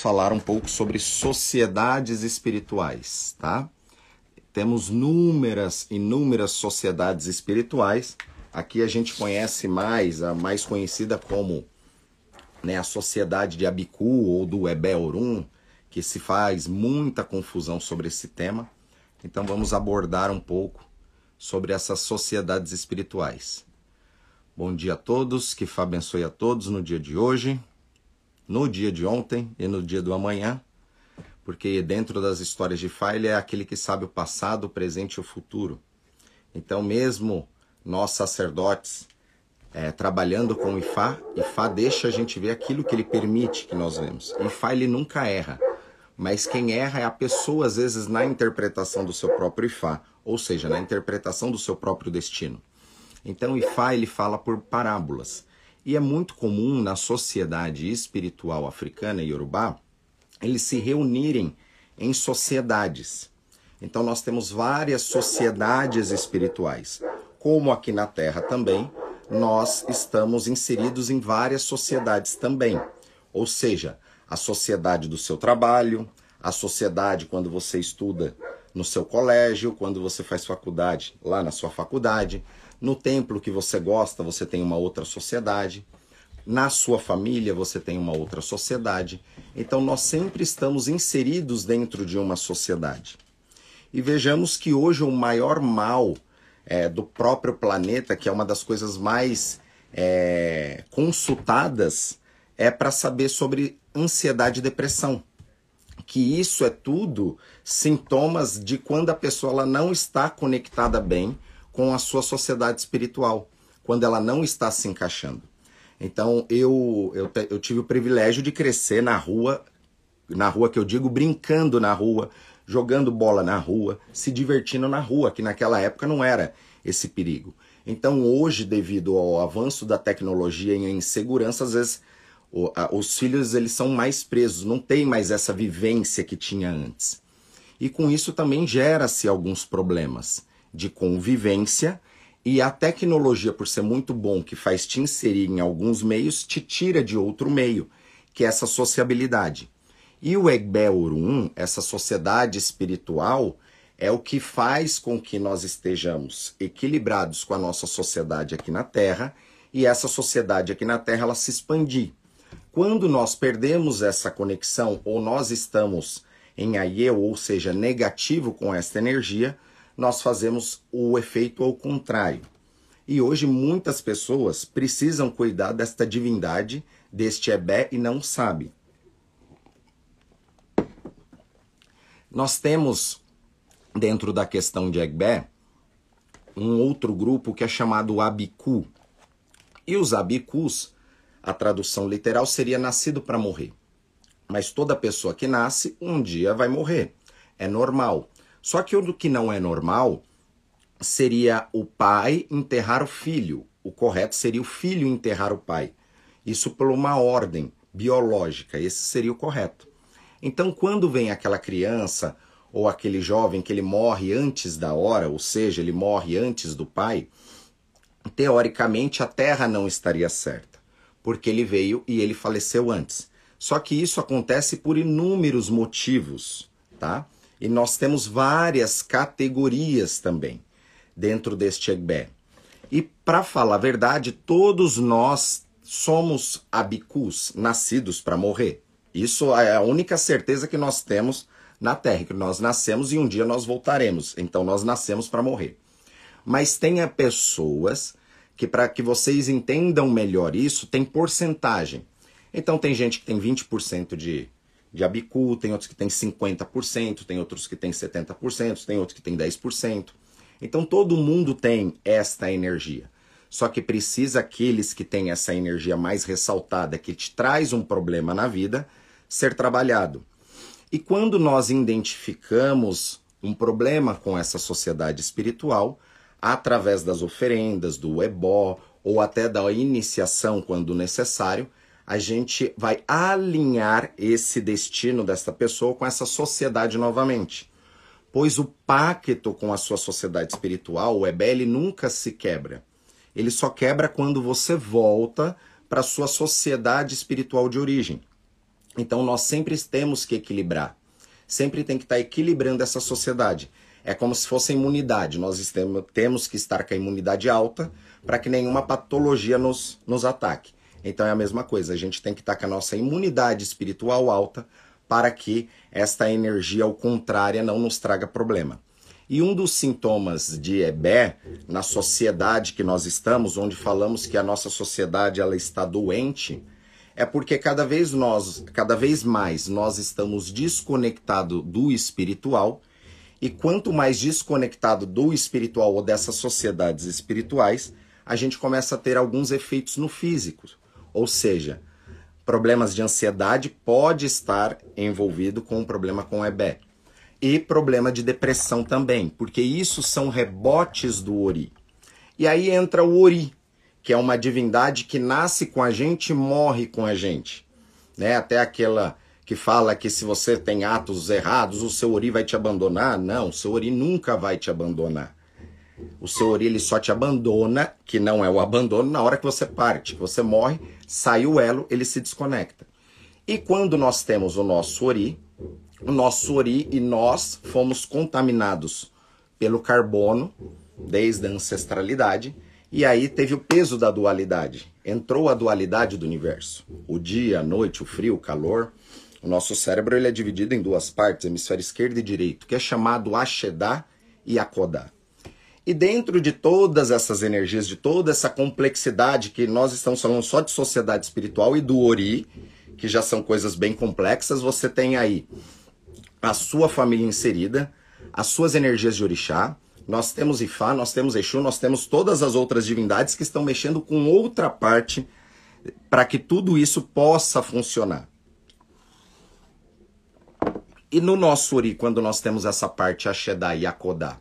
falar um pouco sobre sociedades espirituais, tá? Temos númeras, inúmeras sociedades espirituais. Aqui a gente conhece mais, a mais conhecida como né, a Sociedade de Abiku ou do Ebeorum, que se faz muita confusão sobre esse tema. Então vamos abordar um pouco sobre essas sociedades espirituais. Bom dia a todos, que Fá abençoe a todos no dia de hoje no dia de ontem e no dia do amanhã, porque dentro das histórias de Fá ele é aquele que sabe o passado, o presente e o futuro. Então, mesmo nós sacerdotes é, trabalhando com Ifá, Ifá deixa a gente ver aquilo que ele permite que nós vemos. Ifá ele nunca erra, mas quem erra é a pessoa, às vezes, na interpretação do seu próprio Ifá, ou seja, na interpretação do seu próprio destino. Então, Ifá ele fala por parábolas. E é muito comum na sociedade espiritual africana e iorubá eles se reunirem em sociedades. Então nós temos várias sociedades espirituais. Como aqui na Terra também, nós estamos inseridos em várias sociedades também. Ou seja, a sociedade do seu trabalho, a sociedade quando você estuda no seu colégio, quando você faz faculdade lá na sua faculdade, no templo que você gosta, você tem uma outra sociedade. Na sua família, você tem uma outra sociedade. Então, nós sempre estamos inseridos dentro de uma sociedade. E vejamos que hoje o maior mal é, do próprio planeta, que é uma das coisas mais é, consultadas, é para saber sobre ansiedade e depressão. Que isso é tudo sintomas de quando a pessoa ela não está conectada bem com a sua sociedade espiritual, quando ela não está se encaixando. Então eu, eu, eu tive o privilégio de crescer na rua, na rua que eu digo, brincando na rua, jogando bola na rua, se divertindo na rua, que naquela época não era esse perigo. Então hoje, devido ao avanço da tecnologia e insegurança, às vezes o, a, os filhos eles são mais presos, não tem mais essa vivência que tinha antes. E com isso também gera-se alguns problemas de convivência e a tecnologia, por ser muito bom, que faz te inserir em alguns meios, te tira de outro meio, que é essa sociabilidade. E o Egbeorum, essa sociedade espiritual, é o que faz com que nós estejamos equilibrados com a nossa sociedade aqui na Terra e essa sociedade aqui na Terra ela se expandir. Quando nós perdemos essa conexão ou nós estamos em aieu, ou seja, negativo com esta energia, nós fazemos o efeito ao contrário. E hoje muitas pessoas precisam cuidar desta divindade, deste Ebé, e não sabem. Nós temos, dentro da questão de Ebé, um outro grupo que é chamado Abiku. E os Abikus, a tradução literal seria nascido para morrer. Mas toda pessoa que nasce, um dia vai morrer. É normal. Só que o que não é normal seria o pai enterrar o filho. O correto seria o filho enterrar o pai. Isso por uma ordem biológica. Esse seria o correto. Então, quando vem aquela criança ou aquele jovem que ele morre antes da hora, ou seja, ele morre antes do pai, teoricamente a terra não estaria certa, porque ele veio e ele faleceu antes. Só que isso acontece por inúmeros motivos, tá? E nós temos várias categorias também dentro deste Egbé. E para falar a verdade, todos nós somos abicus, nascidos para morrer. Isso é a única certeza que nós temos na Terra, que nós nascemos e um dia nós voltaremos. Então nós nascemos para morrer. Mas tenha pessoas que para que vocês entendam melhor isso, tem porcentagem. Então tem gente que tem 20% de de Abicu, tem outros que tem 50%, tem outros que tem 70%, tem outros que tem 10%. Então todo mundo tem esta energia. Só que precisa aqueles que têm essa energia mais ressaltada, que te traz um problema na vida, ser trabalhado. E quando nós identificamos um problema com essa sociedade espiritual, através das oferendas, do ebó, ou até da iniciação quando necessário, a gente vai alinhar esse destino desta pessoa com essa sociedade novamente. Pois o pacto com a sua sociedade espiritual, o Ebel, nunca se quebra. Ele só quebra quando você volta para a sua sociedade espiritual de origem. Então nós sempre temos que equilibrar. Sempre tem que estar equilibrando essa sociedade. É como se fosse imunidade. Nós temos que estar com a imunidade alta para que nenhuma patologia nos, nos ataque. Então é a mesma coisa, a gente tem que estar com a nossa imunidade espiritual alta para que esta energia ao contrária não nos traga problema. E um dos sintomas de EBE, na sociedade que nós estamos, onde falamos que a nossa sociedade ela está doente, é porque cada vez nós, cada vez mais nós estamos desconectados do espiritual, e quanto mais desconectado do espiritual ou dessas sociedades espirituais, a gente começa a ter alguns efeitos no físico. Ou seja, problemas de ansiedade pode estar envolvido com um problema com EBE. E problema de depressão também, porque isso são rebotes do Ori. E aí entra o Ori, que é uma divindade que nasce com a gente e morre com a gente. Né? Até aquela que fala que se você tem atos errados, o seu Ori vai te abandonar. Não, o seu Ori nunca vai te abandonar. O seu ori só te abandona, que não é o abandono, na hora que você parte, que você morre, sai o elo, ele se desconecta. E quando nós temos o nosso ori, o nosso ori e nós fomos contaminados pelo carbono desde a ancestralidade, e aí teve o peso da dualidade. Entrou a dualidade do universo. O dia, a noite, o frio, o calor. O nosso cérebro ele é dividido em duas partes, hemisfério esquerdo e direito, que é chamado Ashedá e Akodá. E dentro de todas essas energias, de toda essa complexidade que nós estamos falando só de sociedade espiritual e do Ori, que já são coisas bem complexas, você tem aí a sua família inserida, as suas energias de orixá, nós temos Ifá, nós temos Exu, nós temos todas as outras divindades que estão mexendo com outra parte para que tudo isso possa funcionar. E no nosso Ori, quando nós temos essa parte Ashedá e Akodá,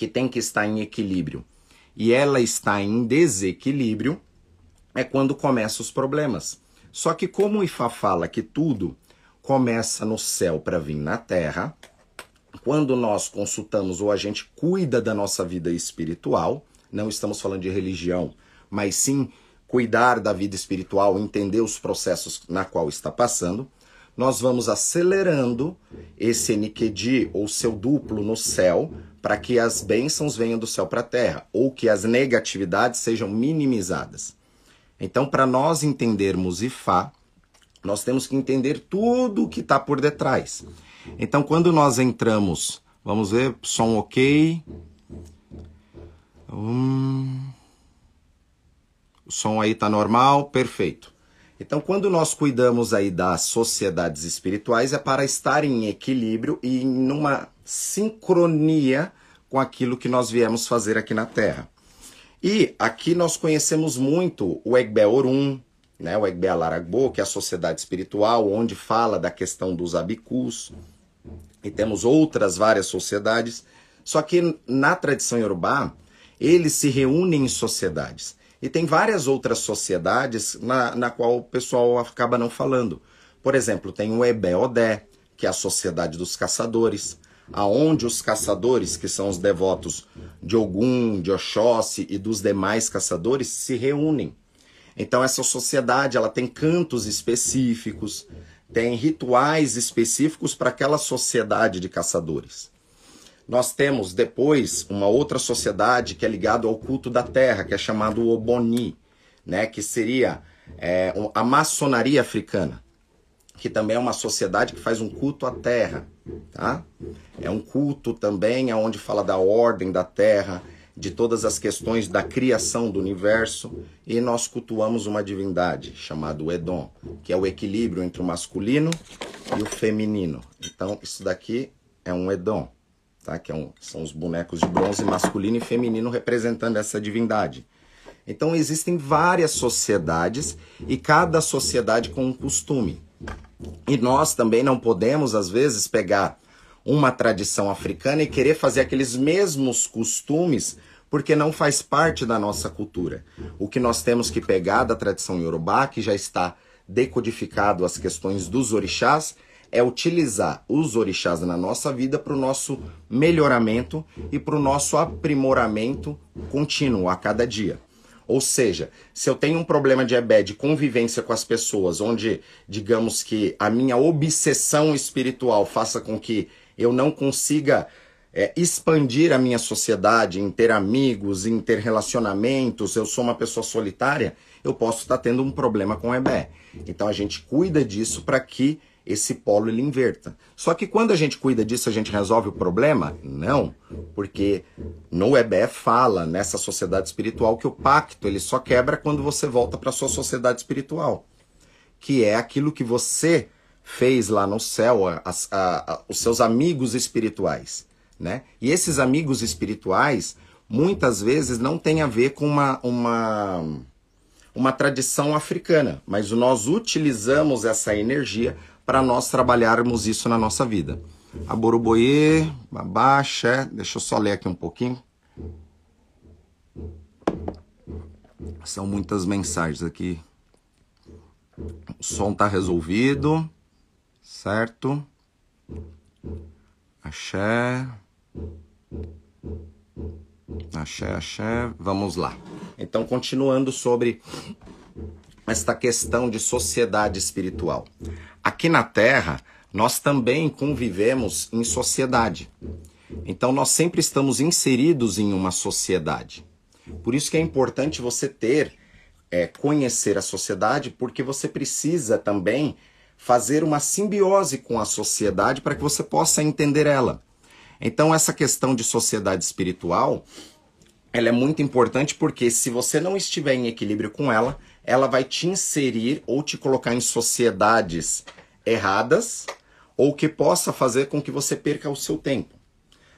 que tem que estar em equilíbrio e ela está em desequilíbrio, é quando começam os problemas. Só que como o Ifá fala que tudo começa no céu para vir na terra, quando nós consultamos ou a gente cuida da nossa vida espiritual, não estamos falando de religião, mas sim cuidar da vida espiritual, entender os processos na qual está passando, nós vamos acelerando esse Nikedi ou seu duplo no céu para que as bênçãos venham do céu para a terra ou que as negatividades sejam minimizadas. Então, para nós entendermos Ifá, nós temos que entender tudo o que está por detrás. Então, quando nós entramos, vamos ver, som ok. Hum, o som aí está normal, perfeito. Então, quando nós cuidamos aí das sociedades espirituais, é para estar em equilíbrio e numa sincronia com aquilo que nós viemos fazer aqui na Terra. E aqui nós conhecemos muito o Egbe Orum, né, o Egbe Alaragbo, que é a sociedade espiritual, onde fala da questão dos abicus, e temos outras várias sociedades. Só que na tradição iorubá, eles se reúnem em sociedades. E tem várias outras sociedades na, na qual o pessoal acaba não falando. Por exemplo, tem o Ebe-Odé, que é a sociedade dos caçadores, aonde os caçadores, que são os devotos de Ogum, de Oxóssi e dos demais caçadores, se reúnem. Então essa sociedade ela tem cantos específicos, tem rituais específicos para aquela sociedade de caçadores. Nós temos depois uma outra sociedade que é ligada ao culto da terra, que é chamado Oboni, né, que seria é, a maçonaria africana, que também é uma sociedade que faz um culto à terra. Tá? É um culto também onde fala da ordem da terra, de todas as questões da criação do universo, e nós cultuamos uma divindade chamada Edom, que é o equilíbrio entre o masculino e o feminino. Então, isso daqui é um Edom tá? que é um, são os bonecos de bronze masculino e feminino representando essa divindade. Então existem várias sociedades e cada sociedade com um costume. E nós também não podemos, às vezes, pegar uma tradição africana e querer fazer aqueles mesmos costumes porque não faz parte da nossa cultura. O que nós temos que pegar da tradição iorubá, que já está decodificado as questões dos orixás, é utilizar os orixás na nossa vida para o nosso melhoramento e para o nosso aprimoramento contínuo a cada dia. Ou seja, se eu tenho um problema de EBE, de convivência com as pessoas, onde, digamos que a minha obsessão espiritual faça com que eu não consiga é, expandir a minha sociedade, em ter amigos, em ter relacionamentos, eu sou uma pessoa solitária, eu posso estar tendo um problema com EBE. Então a gente cuida disso para que esse polo ele inverta. Só que quando a gente cuida disso, a gente resolve o problema? Não, porque no EBE fala nessa sociedade espiritual que o pacto ele só quebra quando você volta para sua sociedade espiritual, que é aquilo que você fez lá no céu, a, a, a, os seus amigos espirituais, né? E esses amigos espirituais muitas vezes não tem a ver com uma, uma uma tradição africana, mas nós utilizamos essa energia para nós trabalharmos isso na nossa vida. A Boroboê, Babá, deixa eu só ler aqui um pouquinho. São muitas mensagens aqui. O som tá resolvido, certo? Axé. Axé, axé. Vamos lá. Então, continuando sobre esta questão de sociedade espiritual. Aqui na Terra, nós também convivemos em sociedade. Então, nós sempre estamos inseridos em uma sociedade. Por isso que é importante você ter, é, conhecer a sociedade, porque você precisa também fazer uma simbiose com a sociedade para que você possa entender ela. Então, essa questão de sociedade espiritual, ela é muito importante porque se você não estiver em equilíbrio com ela, ela vai te inserir ou te colocar em sociedades erradas ou que possa fazer com que você perca o seu tempo.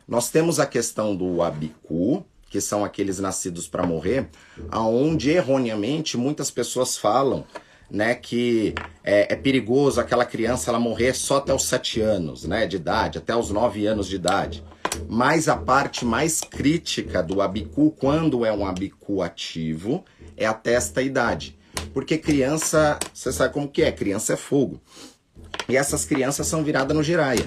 Nós temos a questão do abicu, que são aqueles nascidos para morrer, aonde erroneamente muitas pessoas falam né, que é, é, perigoso aquela criança ela morrer só até os 7 anos né, de idade, até os 9 anos de idade. Mas a parte mais crítica do abicu, quando é um abicu ativo, é até esta idade. Porque criança, você sabe como que é, criança é fogo. E essas crianças são viradas no giraia.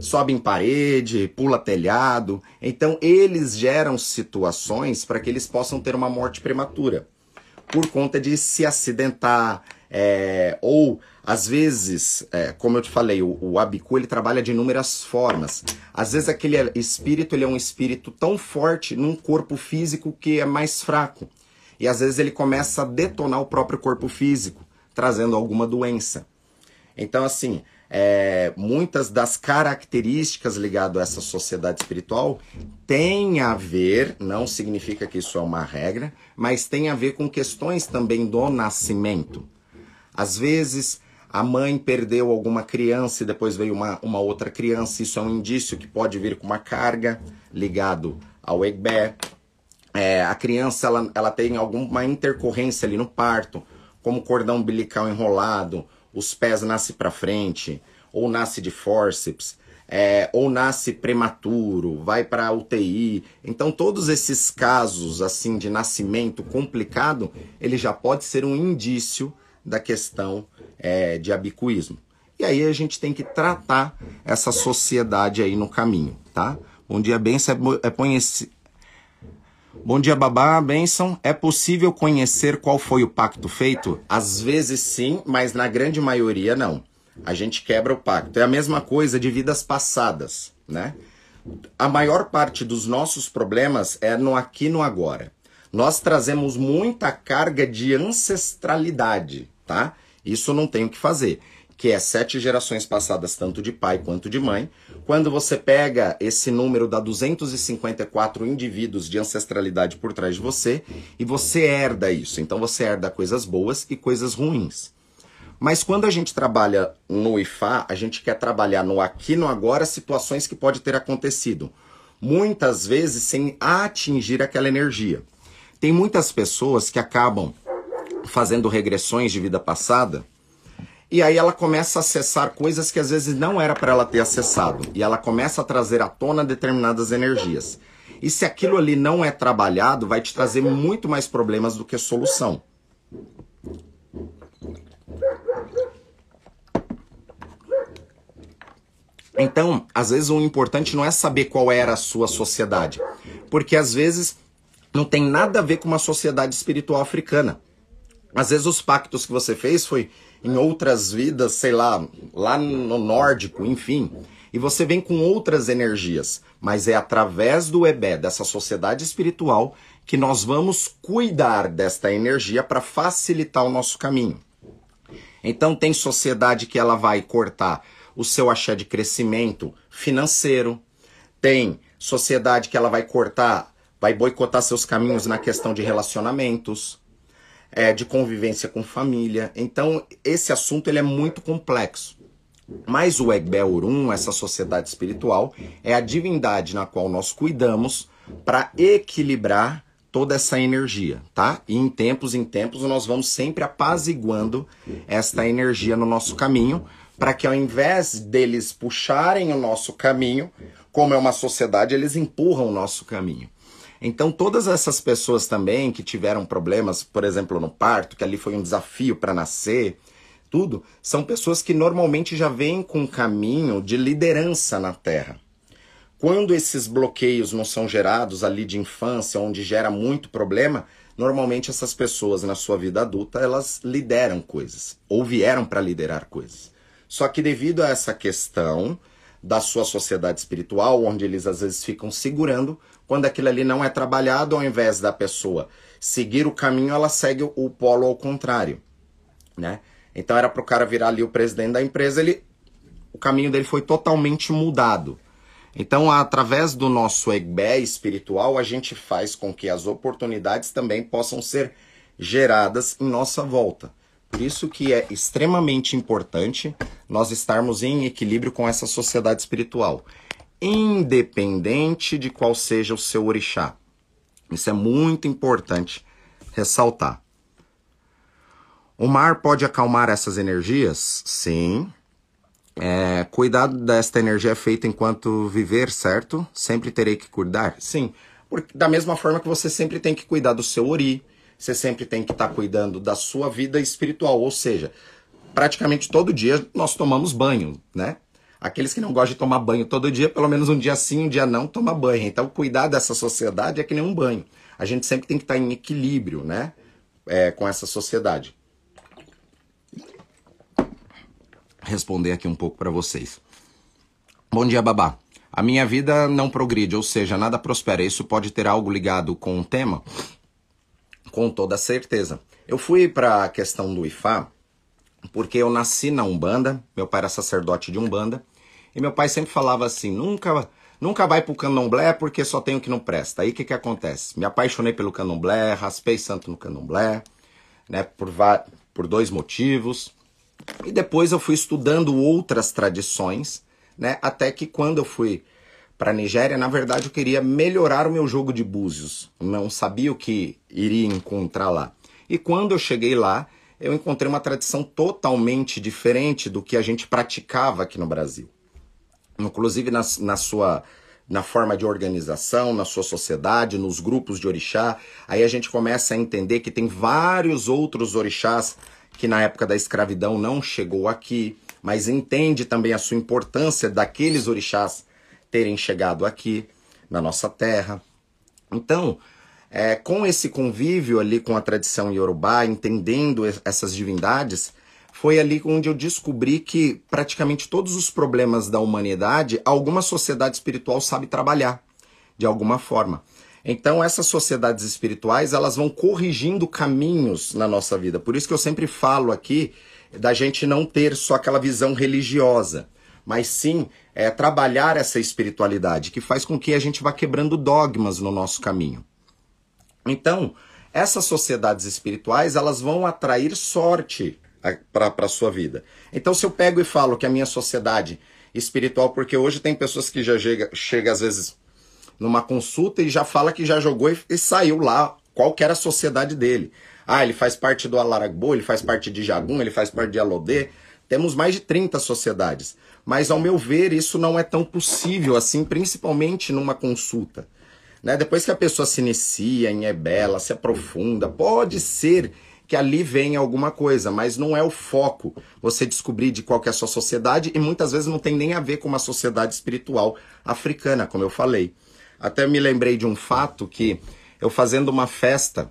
Sobe em parede, pula telhado. Então eles geram situações para que eles possam ter uma morte prematura. Por conta de se acidentar, é, ou às vezes, é, como eu te falei, o, o abicu ele trabalha de inúmeras formas. Às vezes aquele espírito ele é um espírito tão forte num corpo físico que é mais fraco. E às vezes ele começa a detonar o próprio corpo físico, trazendo alguma doença. Então, assim, é, muitas das características ligadas a essa sociedade espiritual têm a ver, não significa que isso é uma regra, mas tem a ver com questões também do nascimento. Às vezes, a mãe perdeu alguma criança e depois veio uma, uma outra criança, isso é um indício que pode vir com uma carga ligado ao Egbé. É, a criança ela, ela tem alguma intercorrência ali no parto, como cordão umbilical enrolado, os pés nascem para frente, ou nasce de fórceps, é, ou nasce prematuro, vai para UTI. Então todos esses casos assim de nascimento complicado, ele já pode ser um indício da questão é, de abicuísmo. E aí a gente tem que tratar essa sociedade aí no caminho, tá? Bom dia, benção. É, é. Bom dia, babá, benção. É possível conhecer qual foi o pacto feito? Às vezes sim, mas na grande maioria não. A gente quebra o pacto. É a mesma coisa de vidas passadas, né? A maior parte dos nossos problemas é no aqui no agora. Nós trazemos muita carga de ancestralidade, tá? Isso não tem o que fazer, que é sete gerações passadas, tanto de pai quanto de mãe. Quando você pega esse número da 254 indivíduos de ancestralidade por trás de você e você herda isso. Então você herda coisas boas e coisas ruins. Mas quando a gente trabalha no IFA, a gente quer trabalhar no aqui no agora situações que pode ter acontecido, muitas vezes sem atingir aquela energia. Tem muitas pessoas que acabam fazendo regressões de vida passada, e aí ela começa a acessar coisas que às vezes não era para ela ter acessado, e ela começa a trazer à tona determinadas energias. E se aquilo ali não é trabalhado, vai te trazer muito mais problemas do que solução. Então, às vezes o importante não é saber qual era a sua sociedade, porque às vezes não tem nada a ver com uma sociedade espiritual africana. Às vezes os pactos que você fez foi em outras vidas, sei lá, lá no nórdico, enfim. E você vem com outras energias, mas é através do EBE, dessa sociedade espiritual, que nós vamos cuidar desta energia para facilitar o nosso caminho. Então tem sociedade que ela vai cortar o seu axé de crescimento financeiro, tem sociedade que ela vai cortar, vai boicotar seus caminhos na questão de relacionamentos, é, de convivência com família. Então, esse assunto ele é muito complexo. Mas o Urum, essa sociedade espiritual, é a divindade na qual nós cuidamos para equilibrar toda essa energia, tá? E em tempos em tempos nós vamos sempre apaziguando esta energia no nosso caminho, para que ao invés deles puxarem o nosso caminho, como é uma sociedade, eles empurram o nosso caminho. Então, todas essas pessoas também que tiveram problemas, por exemplo, no parto, que ali foi um desafio para nascer, tudo, são pessoas que normalmente já vêm com um caminho de liderança na Terra. Quando esses bloqueios não são gerados ali de infância, onde gera muito problema, normalmente essas pessoas na sua vida adulta, elas lideram coisas, ou vieram para liderar coisas. Só que devido a essa questão da sua sociedade espiritual, onde eles às vezes ficam segurando, quando aquilo ali não é trabalhado, ao invés da pessoa seguir o caminho, ela segue o polo ao contrário, né? Então era para o cara virar ali o presidente da empresa, ele o caminho dele foi totalmente mudado. Então, através do nosso EGBE espiritual, a gente faz com que as oportunidades também possam ser geradas em nossa volta. Por isso que é extremamente importante nós estarmos em equilíbrio com essa sociedade espiritual independente de qual seja o seu orixá. Isso é muito importante ressaltar. O mar pode acalmar essas energias? Sim. É, cuidado desta energia é feito enquanto viver, certo? Sempre terei que cuidar? Sim. Porque, da mesma forma que você sempre tem que cuidar do seu ori, você sempre tem que estar tá cuidando da sua vida espiritual. Ou seja, praticamente todo dia nós tomamos banho, né? Aqueles que não gostam de tomar banho todo dia, pelo menos um dia sim, um dia não, toma banho. Então, cuidar dessa sociedade é que nem um banho. A gente sempre tem que estar em equilíbrio, né? É, com essa sociedade. Responder aqui um pouco para vocês. Bom dia, babá. A minha vida não progride, ou seja, nada prospera. Isso pode ter algo ligado com o tema? Com toda certeza. Eu fui para a questão do IFA porque eu nasci na Umbanda, meu pai era sacerdote de Umbanda, e meu pai sempre falava assim: nunca nunca vai pro candomblé porque só tem o que não presta. Aí o que, que acontece? Me apaixonei pelo candomblé, raspei santo no candomblé, né, por, por dois motivos. E depois eu fui estudando outras tradições, né, até que quando eu fui para Nigéria, na verdade eu queria melhorar o meu jogo de búzios. Não sabia o que iria encontrar lá. E quando eu cheguei lá, eu encontrei uma tradição totalmente diferente do que a gente praticava aqui no Brasil. Inclusive na, na sua na forma de organização, na sua sociedade, nos grupos de orixá. Aí a gente começa a entender que tem vários outros orixás que na época da escravidão não chegou aqui, mas entende também a sua importância daqueles orixás terem chegado aqui na nossa terra. Então, é, com esse convívio ali com a tradição iorubá, entendendo essas divindades, foi ali onde eu descobri que praticamente todos os problemas da humanidade, alguma sociedade espiritual sabe trabalhar, de alguma forma. Então essas sociedades espirituais, elas vão corrigindo caminhos na nossa vida. Por isso que eu sempre falo aqui da gente não ter só aquela visão religiosa, mas sim é, trabalhar essa espiritualidade, que faz com que a gente vá quebrando dogmas no nosso caminho. Então, essas sociedades espirituais, elas vão atrair sorte para a sua vida. Então, se eu pego e falo que a minha sociedade espiritual, porque hoje tem pessoas que já chega, chega às vezes numa consulta e já fala que já jogou e, e saiu lá qual que era a sociedade dele. Ah, ele faz parte do Alaragbo, ele faz parte de Jagum, ele faz parte de Alodê. Temos mais de 30 sociedades. Mas, ao meu ver, isso não é tão possível assim, principalmente numa consulta. Né? Depois que a pessoa se inicia em Ebela, se aprofunda, pode ser que ali venha alguma coisa, mas não é o foco você descobrir de qual é a sua sociedade e muitas vezes não tem nem a ver com uma sociedade espiritual africana, como eu falei. Até me lembrei de um fato que eu fazendo uma festa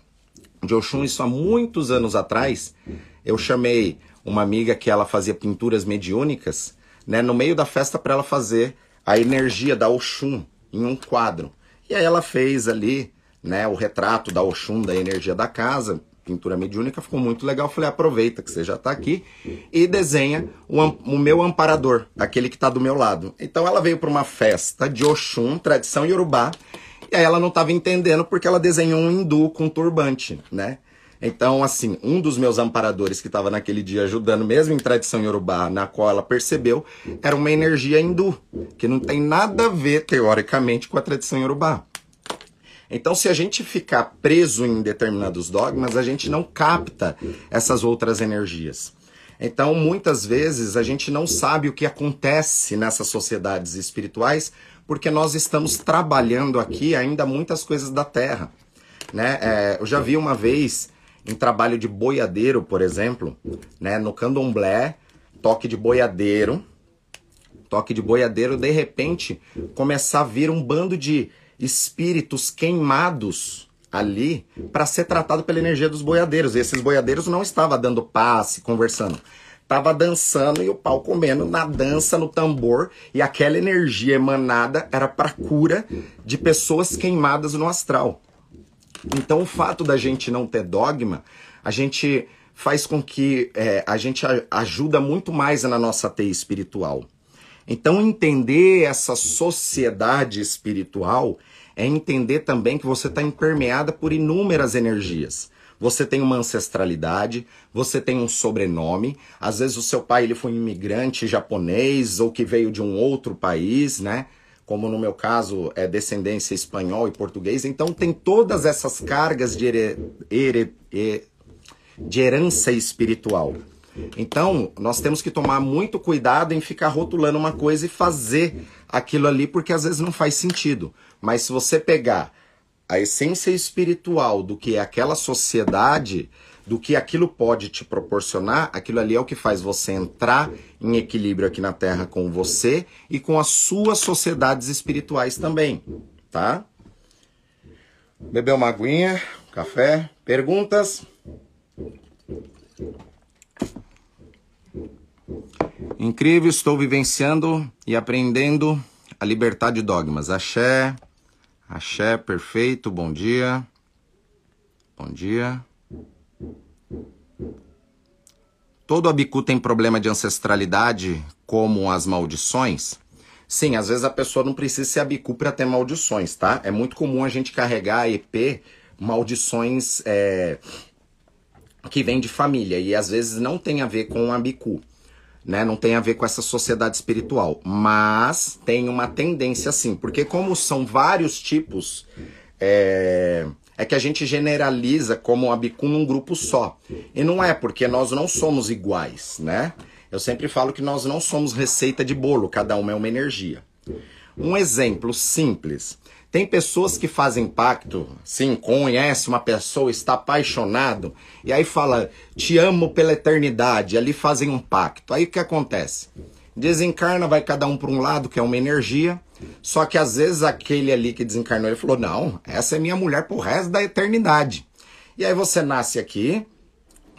de Oxum, isso há muitos anos atrás, eu chamei uma amiga que ela fazia pinturas mediúnicas, né, no meio da festa para ela fazer a energia da Oxum em um quadro. E aí ela fez ali, né, o retrato da Oxum, da energia da casa, pintura mediúnica, ficou muito legal. Falei, aproveita que você já está aqui e desenha o, o, meu amparador, aquele que está do meu lado. Então ela veio para uma festa de Oxum, tradição iorubá, e aí ela não estava entendendo porque ela desenhou um hindu com turbante, né? Então, assim, um dos meus amparadores que estava naquele dia ajudando, mesmo em tradição iorubá, na qual ela percebeu, era uma energia hindu, que não tem nada a ver, teoricamente, com a tradição iorubá. Então, se a gente ficar preso em determinados dogmas, a gente não capta essas outras energias. Então, muitas vezes, a gente não sabe o que acontece nessas sociedades espirituais, porque nós estamos trabalhando aqui ainda muitas coisas da Terra. Né? É, eu já vi uma vez em trabalho de boiadeiro, por exemplo, né? no candomblé, toque de boiadeiro, toque de boiadeiro, de repente começar a vir um bando de espíritos queimados ali para ser tratado pela energia dos boiadeiros. E esses boiadeiros não estavam dando passe, conversando. Tava dançando e o pau comendo na dança, no tambor, e aquela energia emanada era para cura de pessoas queimadas no astral. Então, o fato da gente não ter dogma, a gente faz com que é, a gente ajuda muito mais na nossa teia espiritual. Então, entender essa sociedade espiritual é entender também que você está impermeada por inúmeras energias. Você tem uma ancestralidade, você tem um sobrenome, às vezes o seu pai ele foi um imigrante japonês ou que veio de um outro país, né? Como no meu caso é descendência espanhol e português. Então tem todas essas cargas de, her her de herança espiritual. Então, nós temos que tomar muito cuidado em ficar rotulando uma coisa e fazer aquilo ali, porque às vezes não faz sentido. Mas se você pegar a essência espiritual do que é aquela sociedade, do que aquilo pode te proporcionar, aquilo ali é o que faz você entrar em equilíbrio aqui na Terra com você e com as suas sociedades espirituais também, tá? Bebeu uma aguinha, café, perguntas? Incrível, estou vivenciando e aprendendo a libertar de dogmas. Axé, axé, perfeito, bom dia. Bom dia. Todo abicu tem problema de ancestralidade, como as maldições? Sim, às vezes a pessoa não precisa ser abicu para ter maldições, tá? É muito comum a gente carregar EP maldições é, que vêm de família e às vezes não tem a ver com abicu né? Não tem a ver com essa sociedade espiritual, mas tem uma tendência sim, porque como são vários tipos, é, é que a gente generaliza como a Bicum num grupo só. E não é, porque nós não somos iguais, né? Eu sempre falo que nós não somos receita de bolo, cada uma é uma energia. Um exemplo simples. Tem pessoas que fazem pacto, sim, conhece uma pessoa, está apaixonado, e aí fala, te amo pela eternidade, ali fazem um pacto. Aí o que acontece? Desencarna, vai cada um para um lado, que é uma energia, só que às vezes aquele ali que desencarnou, ele falou, não, essa é minha mulher pro resto da eternidade. E aí você nasce aqui,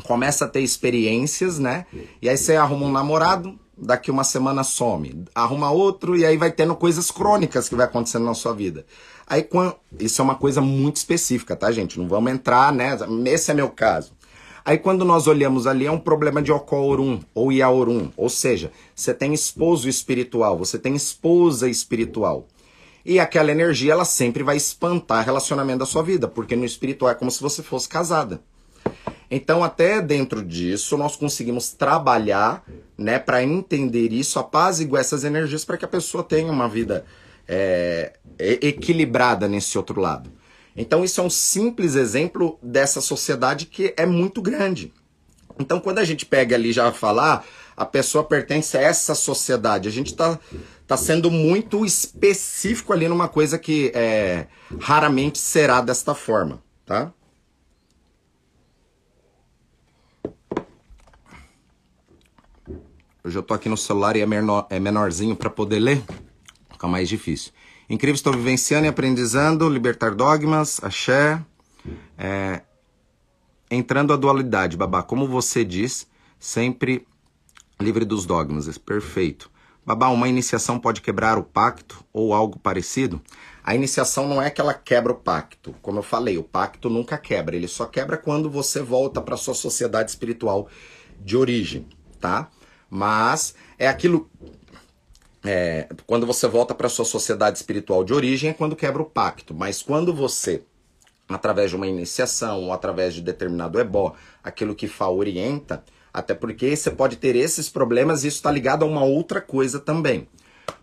começa a ter experiências, né? E aí você arruma um namorado, daqui uma semana some, arruma outro e aí vai tendo coisas crônicas que vai acontecendo na sua vida. Aí quando, isso é uma coisa muito específica, tá, gente? Não vamos entrar, né? Esse é meu caso. Aí quando nós olhamos ali é um problema de Okorum ou Yaorum, ou seja, você tem esposo espiritual, você tem esposa espiritual. E aquela energia ela sempre vai espantar relacionamento da sua vida, porque no espiritual é como se você fosse casada. Então, até dentro disso, nós conseguimos trabalhar né, para entender isso, apaziguar essas energias para que a pessoa tenha uma vida é, equilibrada nesse outro lado. Então, isso é um simples exemplo dessa sociedade que é muito grande. Então, quando a gente pega ali já falar, a pessoa pertence a essa sociedade, a gente está tá sendo muito específico ali numa coisa que é, raramente será desta forma, tá? Hoje eu tô aqui no celular e é, menor, é menorzinho para poder ler. Fica mais difícil. Incrível, estou vivenciando e aprendizando, libertar dogmas, axé. É, entrando a dualidade, babá, como você diz, sempre livre dos dogmas. Perfeito. Babá, uma iniciação pode quebrar o pacto ou algo parecido? A iniciação não é que ela quebra o pacto. Como eu falei, o pacto nunca quebra. Ele só quebra quando você volta para sua sociedade espiritual de origem, tá? Mas é aquilo. É, quando você volta para sua sociedade espiritual de origem é quando quebra o pacto. Mas quando você, através de uma iniciação ou através de determinado ebó, aquilo que Fá orienta, até porque você pode ter esses problemas e isso está ligado a uma outra coisa também.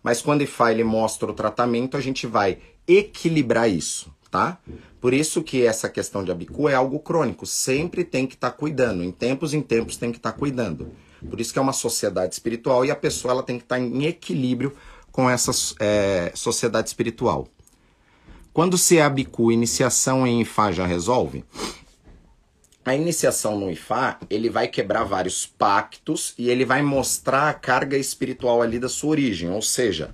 Mas quando Ifá ele mostra o tratamento, a gente vai equilibrar isso, tá? Por isso que essa questão de abicu é algo crônico. Sempre tem que estar tá cuidando. Em tempos em tempos tem que estar tá cuidando. Por isso que é uma sociedade espiritual e a pessoa ela tem que estar tá em equilíbrio com essa é, sociedade espiritual. Quando se é abicu, iniciação em Ifá já resolve? a iniciação no Ifá, ele vai quebrar vários pactos e ele vai mostrar a carga espiritual ali da sua origem, ou seja,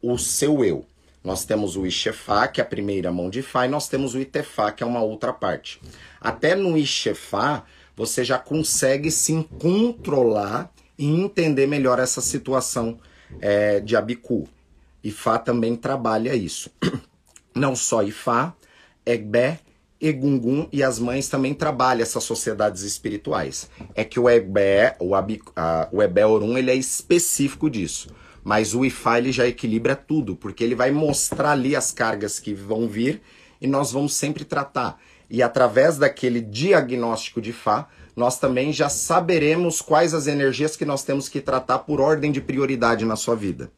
o seu eu. Nós temos o Ixefá, que é a primeira mão de Fá, e nós temos o Itefá, que é uma outra parte. Até no Ixefá, você já consegue se controlar e entender melhor essa situação é, de Abiku. Ifá também trabalha isso. Não só Ifá, Egbé Egungun e as mães também trabalham essas sociedades espirituais. É que o Ebé, o, o Ebé Orum, ele é específico disso. Mas o Ifá ele já equilibra tudo, porque ele vai mostrar ali as cargas que vão vir e nós vamos sempre tratar. E através daquele diagnóstico de Fá, nós também já saberemos quais as energias que nós temos que tratar por ordem de prioridade na sua vida.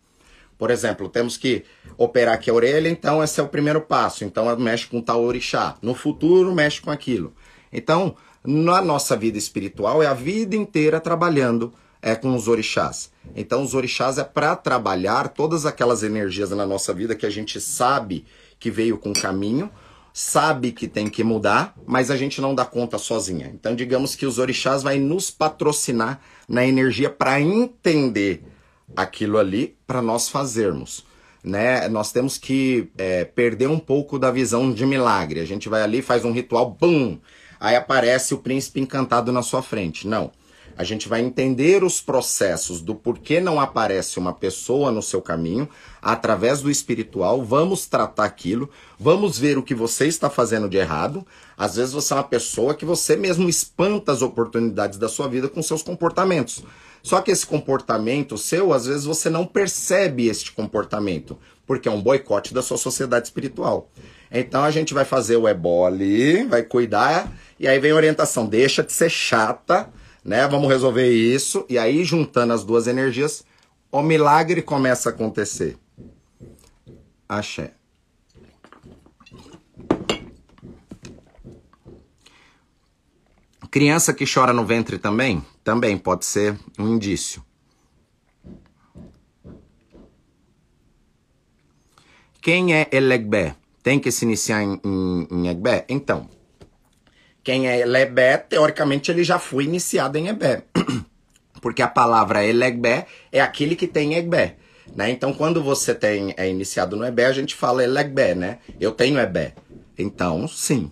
Por exemplo, temos que operar aqui a orelha, então esse é o primeiro passo. Então mexe com tal orixá. No futuro, mexe com aquilo. Então, na nossa vida espiritual, é a vida inteira trabalhando é, com os orixás. Então, os orixás é para trabalhar todas aquelas energias na nossa vida que a gente sabe que veio com caminho, sabe que tem que mudar, mas a gente não dá conta sozinha. Então, digamos que os orixás vai nos patrocinar na energia para entender aquilo ali para nós fazermos. Né? Nós temos que é, perder um pouco da visão de milagre. A gente vai ali, faz um ritual, bum! Aí aparece o príncipe encantado na sua frente. Não. A gente vai entender os processos do porquê não aparece uma pessoa no seu caminho, através do espiritual, vamos tratar aquilo, vamos ver o que você está fazendo de errado. Às vezes você é uma pessoa que você mesmo espanta as oportunidades da sua vida com seus comportamentos. Só que esse comportamento seu, às vezes você não percebe este comportamento, porque é um boicote da sua sociedade espiritual. Então a gente vai fazer o ebó ali, vai cuidar, e aí vem a orientação, deixa de ser chata, né? Vamos resolver isso, e aí juntando as duas energias, o milagre começa a acontecer. Axé. Criança que chora no ventre também? Também pode ser um indício. Quem é Elegbé? Tem que se iniciar em, em, em Egbé? Então, quem é Elebé, teoricamente ele já foi iniciado em Ebé. Porque a palavra Elegbé é aquele que tem Egbé. Né? Então, quando você tem é iniciado no Ebé, a gente fala Elegbé, né? Eu tenho Ebé. Então, sim.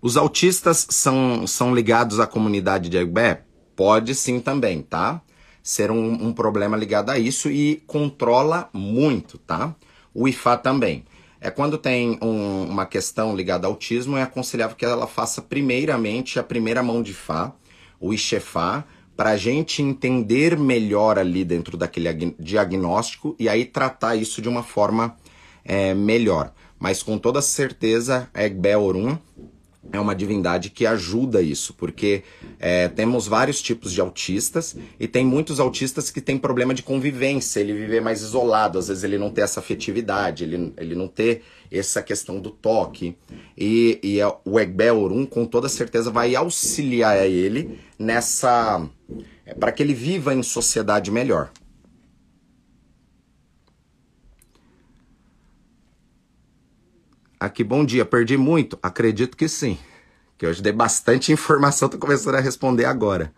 Os autistas são, são ligados à comunidade de Egbé? Pode sim também, tá? Ser um, um, problema ligado a isso e controla muito, tá? O IFA também. É quando tem um, uma questão ligada ao autismo, é aconselhável que ela faça primeiramente a primeira mão de Fá, o Ixefá, para a gente entender melhor ali dentro daquele diagnóstico e aí tratar isso de uma forma é, melhor. Mas com toda certeza, Egbé Orum é uma divindade que ajuda isso, porque é, temos vários tipos de autistas e tem muitos autistas que têm problema de convivência, ele viver mais isolado, às vezes ele não tem essa afetividade, ele, ele não ter essa questão do toque. E, e o Egbe Orum, com toda certeza, vai auxiliar ele nessa. É, para que ele viva em sociedade melhor. Aqui, bom dia. Perdi muito? Acredito que sim. Que hoje dei bastante informação, tô começando a responder agora.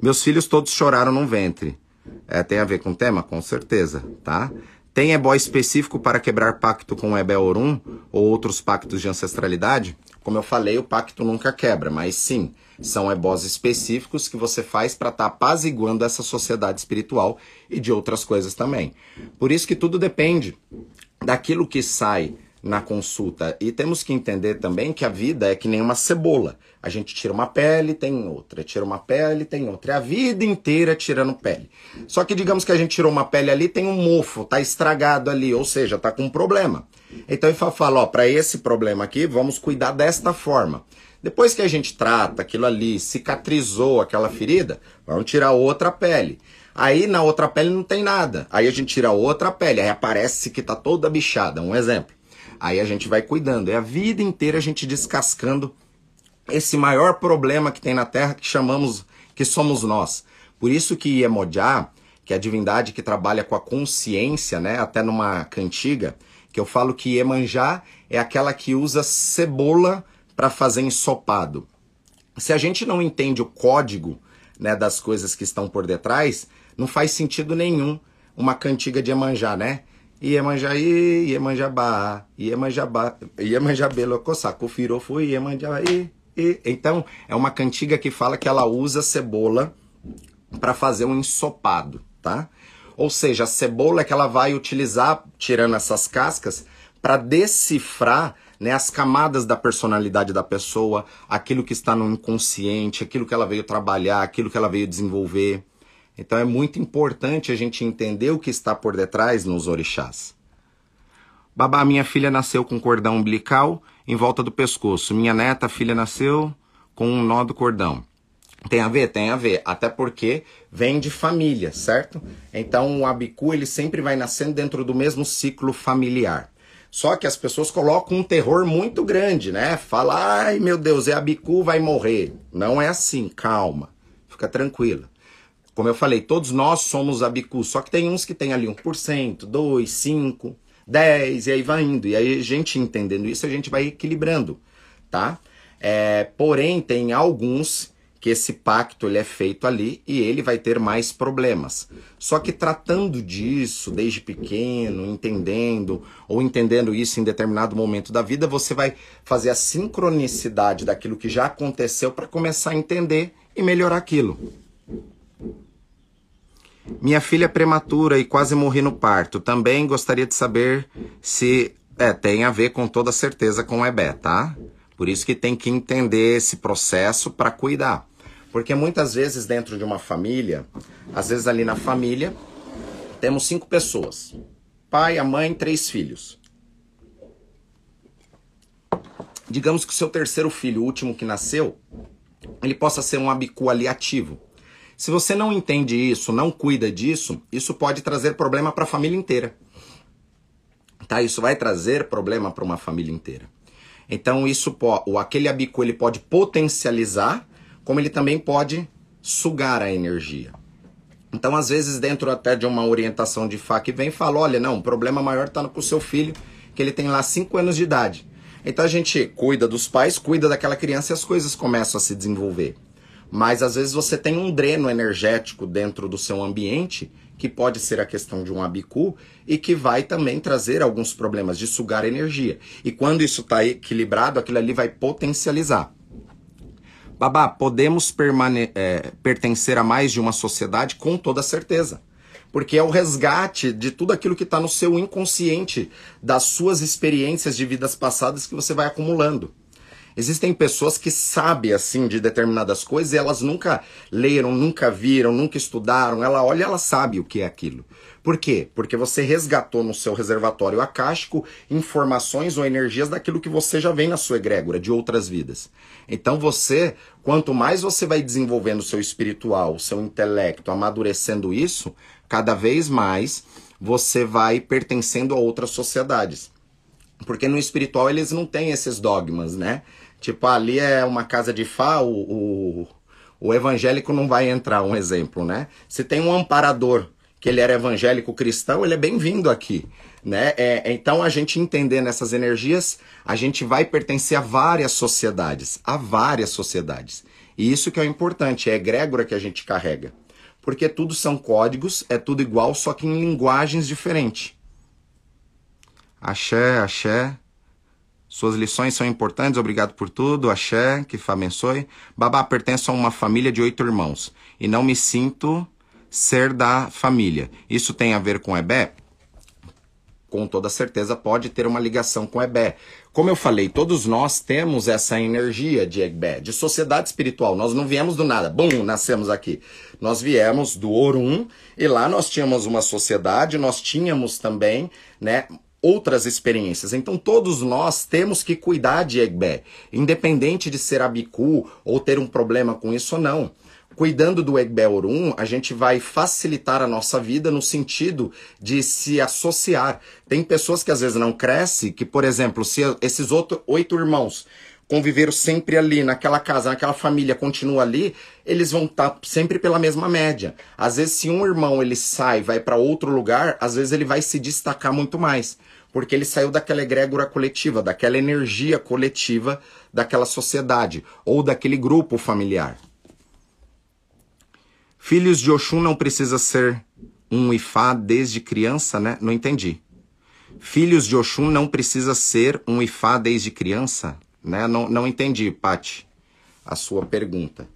Meus filhos todos choraram no ventre. É, tem a ver com o tema? Com certeza, tá? Tem ebó específico para quebrar pacto com o Ebé-Orum ou outros pactos de ancestralidade? Como eu falei, o pacto nunca quebra, mas sim, são ebós específicos que você faz para estar tá apaziguando essa sociedade espiritual e de outras coisas também. Por isso que tudo depende daquilo que sai na consulta. E temos que entender também que a vida é que nem uma cebola. A gente tira uma pele, tem outra, tira uma pele, tem outra. É a vida inteira tirando pele. Só que digamos que a gente tirou uma pele ali, tem um mofo, tá estragado ali, ou seja, tá com um problema. Então ele fala, ó, para esse problema aqui, vamos cuidar desta forma. Depois que a gente trata aquilo ali, cicatrizou aquela ferida, vamos tirar outra pele. Aí na outra pele não tem nada. Aí a gente tira outra pele, aí aparece que tá toda bichada. Um exemplo. Aí a gente vai cuidando. É a vida inteira a gente descascando esse maior problema que tem na Terra que chamamos que somos nós. Por isso que Iemoja, que é a divindade que trabalha com a consciência, né, até numa cantiga, que eu falo que Iemanjá é aquela que usa cebola para fazer ensopado. Se a gente não entende o código né, das coisas que estão por detrás, não faz sentido nenhum uma cantiga de Iemanjá, né? Iemanjaí, Iemanjabá, Iemanjabá, Iemanjabelo, Cosaco, Firofo, Iemanjaí. Então, é uma cantiga que fala que ela usa cebola para fazer um ensopado, tá? Ou seja, a cebola é que ela vai utilizar, tirando essas cascas, para decifrar né, as camadas da personalidade da pessoa, aquilo que está no inconsciente, aquilo que ela veio trabalhar, aquilo que ela veio desenvolver. Então é muito importante a gente entender o que está por detrás nos orixás. Babá, minha filha nasceu com cordão umbilical em volta do pescoço. Minha neta, filha, nasceu com um nó do cordão. Tem a ver? Tem a ver. Até porque vem de família, certo? Então o abicu ele sempre vai nascendo dentro do mesmo ciclo familiar. Só que as pessoas colocam um terror muito grande, né? Fala, ai meu Deus, é abicu, vai morrer. Não é assim, calma. Fica tranquila. Como eu falei, todos nós somos abicus, só que tem uns que tem ali 1%, 2, 5, 10, e aí vai indo. E aí a gente entendendo isso, a gente vai equilibrando, tá? É, porém, tem alguns que esse pacto ele é feito ali e ele vai ter mais problemas. Só que tratando disso desde pequeno, entendendo ou entendendo isso em determinado momento da vida, você vai fazer a sincronicidade daquilo que já aconteceu para começar a entender e melhorar aquilo. Minha filha é prematura e quase morri no parto. Também gostaria de saber se é, tem a ver com toda certeza com o EBE, tá? Por isso que tem que entender esse processo para cuidar. Porque muitas vezes dentro de uma família, às vezes ali na família, temos cinco pessoas: pai, a mãe, três filhos. Digamos que o seu terceiro filho, o último que nasceu, ele possa ser um abicu ali ativo. Se você não entende isso, não cuida disso, isso pode trazer problema para a família inteira. Tá? Isso vai trazer problema para uma família inteira. Então isso o aquele abico ele pode potencializar, como ele também pode sugar a energia. Então às vezes dentro até de uma orientação de Fá que vem fala, olha, não, o problema maior está com o seu filho, que ele tem lá 5 anos de idade. Então a gente cuida dos pais, cuida daquela criança e as coisas começam a se desenvolver. Mas às vezes você tem um dreno energético dentro do seu ambiente, que pode ser a questão de um abicu, e que vai também trazer alguns problemas de sugar energia. E quando isso está equilibrado, aquilo ali vai potencializar. Babá, podemos é, pertencer a mais de uma sociedade com toda certeza. Porque é o resgate de tudo aquilo que está no seu inconsciente, das suas experiências de vidas passadas que você vai acumulando. Existem pessoas que sabem assim de determinadas coisas e elas nunca leram, nunca viram, nunca estudaram. Ela olha, ela sabe o que é aquilo. Por quê? Porque você resgatou no seu reservatório acástico informações ou energias daquilo que você já vem na sua egrégora de outras vidas. Então você, quanto mais você vai desenvolvendo o seu espiritual, o seu intelecto, amadurecendo isso, cada vez mais você vai pertencendo a outras sociedades. Porque no espiritual eles não têm esses dogmas, né? Tipo, ali é uma casa de Fá, o, o, o evangélico não vai entrar, um exemplo, né? Se tem um amparador que ele era evangélico cristão, ele é bem-vindo aqui. Né? É, então, a gente entendendo essas energias, a gente vai pertencer a várias sociedades, a várias sociedades. E isso que é o importante, é a egrégora que a gente carrega. Porque tudo são códigos, é tudo igual, só que em linguagens diferentes. Axé, axé. Suas lições são importantes, obrigado por tudo. Axé, que abençoe. Babá, pertenço a uma família de oito irmãos e não me sinto ser da família. Isso tem a ver com Ebé? Com toda certeza pode ter uma ligação com Ebé. Como eu falei, todos nós temos essa energia de Ebé, de sociedade espiritual. Nós não viemos do nada, bum, nascemos aqui. Nós viemos do Orum e lá nós tínhamos uma sociedade, nós tínhamos também, né, outras experiências. Então todos nós temos que cuidar de Egbé, independente de ser abicu ou ter um problema com isso ou não. Cuidando do Egbé Orum, a gente vai facilitar a nossa vida no sentido de se associar. Tem pessoas que às vezes não crescem, que, por exemplo, se esses outro, oito irmãos conviveram sempre ali, naquela casa, naquela família, continua ali, eles vão estar tá sempre pela mesma média. Às vezes, se um irmão ele sai, vai para outro lugar, às vezes ele vai se destacar muito mais porque ele saiu daquela egrégora coletiva, daquela energia coletiva daquela sociedade ou daquele grupo familiar. Filhos de Oxum não precisa ser um Ifá desde criança, né? Não entendi. Filhos de Oxum não precisa ser um Ifá desde criança, né? Não, não entendi, Pati, a sua pergunta.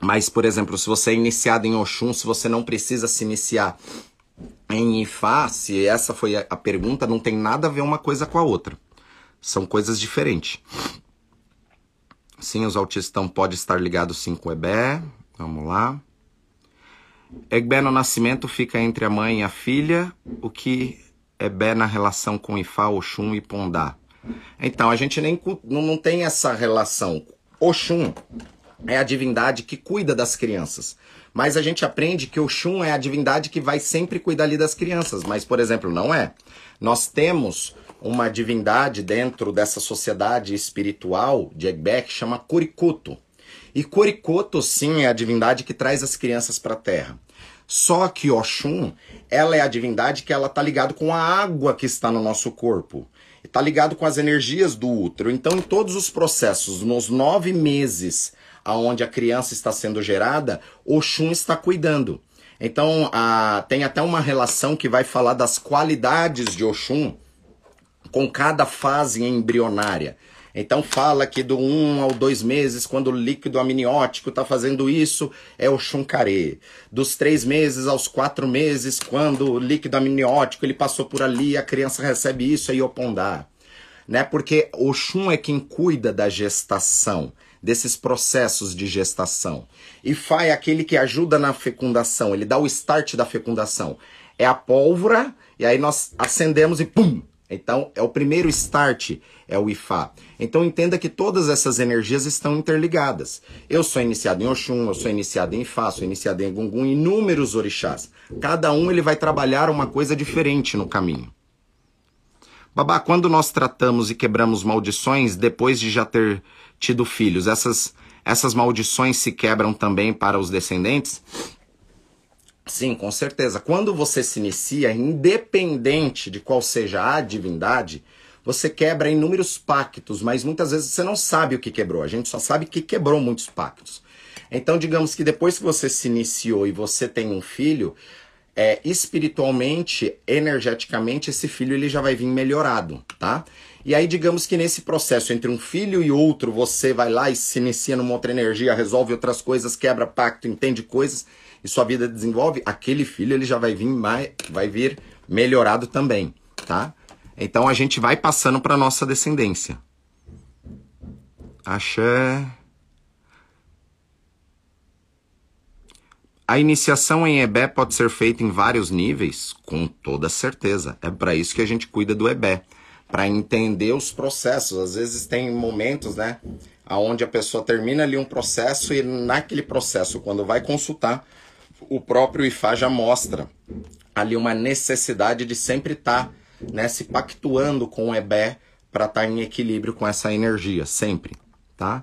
Mas, por exemplo, se você é iniciado em Oxum, se você não precisa se iniciar em Ifá, se essa foi a pergunta, não tem nada a ver uma coisa com a outra. São coisas diferentes. Sim, os autistas podem estar ligados sim com o Ebé. Vamos lá. Egbé no nascimento fica entre a mãe e a filha. O que Ebé na relação com Ifá, Oxum e Pondá? Então, a gente nem não tem essa relação. Oxum é a divindade que cuida das crianças. Mas a gente aprende que o Xun é a divindade que vai sempre cuidar ali das crianças. Mas, por exemplo, não é. Nós temos uma divindade dentro dessa sociedade espiritual de Egbé que chama Kurikuto. E Kurikuto, sim, é a divindade que traz as crianças para a Terra. Só que Oxum, ela é a divindade que ela tá ligado com a água que está no nosso corpo. Está ligado com as energias do útero. Então, em todos os processos, nos nove meses aonde a criança está sendo gerada, Oxum está cuidando. Então, a, tem até uma relação que vai falar das qualidades de Oxum com cada fase embrionária. Então fala que do 1 um ao 2 meses, quando o líquido amniótico está fazendo isso, é o chuncare. Dos 3 meses aos 4 meses, quando o líquido amniótico ele passou por ali, a criança recebe isso, é iopondar. Né? Porque o chum é quem cuida da gestação desses processos de gestação. Fá é aquele que ajuda na fecundação, ele dá o start da fecundação. É a pólvora, e aí nós acendemos e pum! Então, é o primeiro start, é o Ifá. Então, entenda que todas essas energias estão interligadas. Eu sou iniciado em Oxum, eu sou iniciado em Ifá, sou iniciado em Gungun, inúmeros orixás. Cada um ele vai trabalhar uma coisa diferente no caminho. Babá, quando nós tratamos e quebramos maldições depois de já ter tido filhos, essas, essas maldições se quebram também para os descendentes? Sim, com certeza. Quando você se inicia, independente de qual seja a divindade, você quebra inúmeros pactos, mas muitas vezes você não sabe o que quebrou. A gente só sabe que quebrou muitos pactos. Então, digamos que depois que você se iniciou e você tem um filho, é, espiritualmente, energeticamente, esse filho ele já vai vir melhorado, tá? E aí, digamos que nesse processo entre um filho e outro, você vai lá e se inicia numa outra energia, resolve outras coisas, quebra pacto, entende coisas e sua vida desenvolve, aquele filho ele já vai vir mais, vai vir melhorado também, tá? Então a gente vai passando para nossa descendência. Axé. A iniciação em Ebé pode ser feita em vários níveis? Com toda certeza. É para isso que a gente cuida do Ebé para entender os processos. Às vezes tem momentos, né, aonde a pessoa termina ali um processo e naquele processo, quando vai consultar, o próprio IFA já mostra ali uma necessidade de sempre estar, tá, né, se pactuando com o EBE para estar tá em equilíbrio com essa energia, sempre, tá?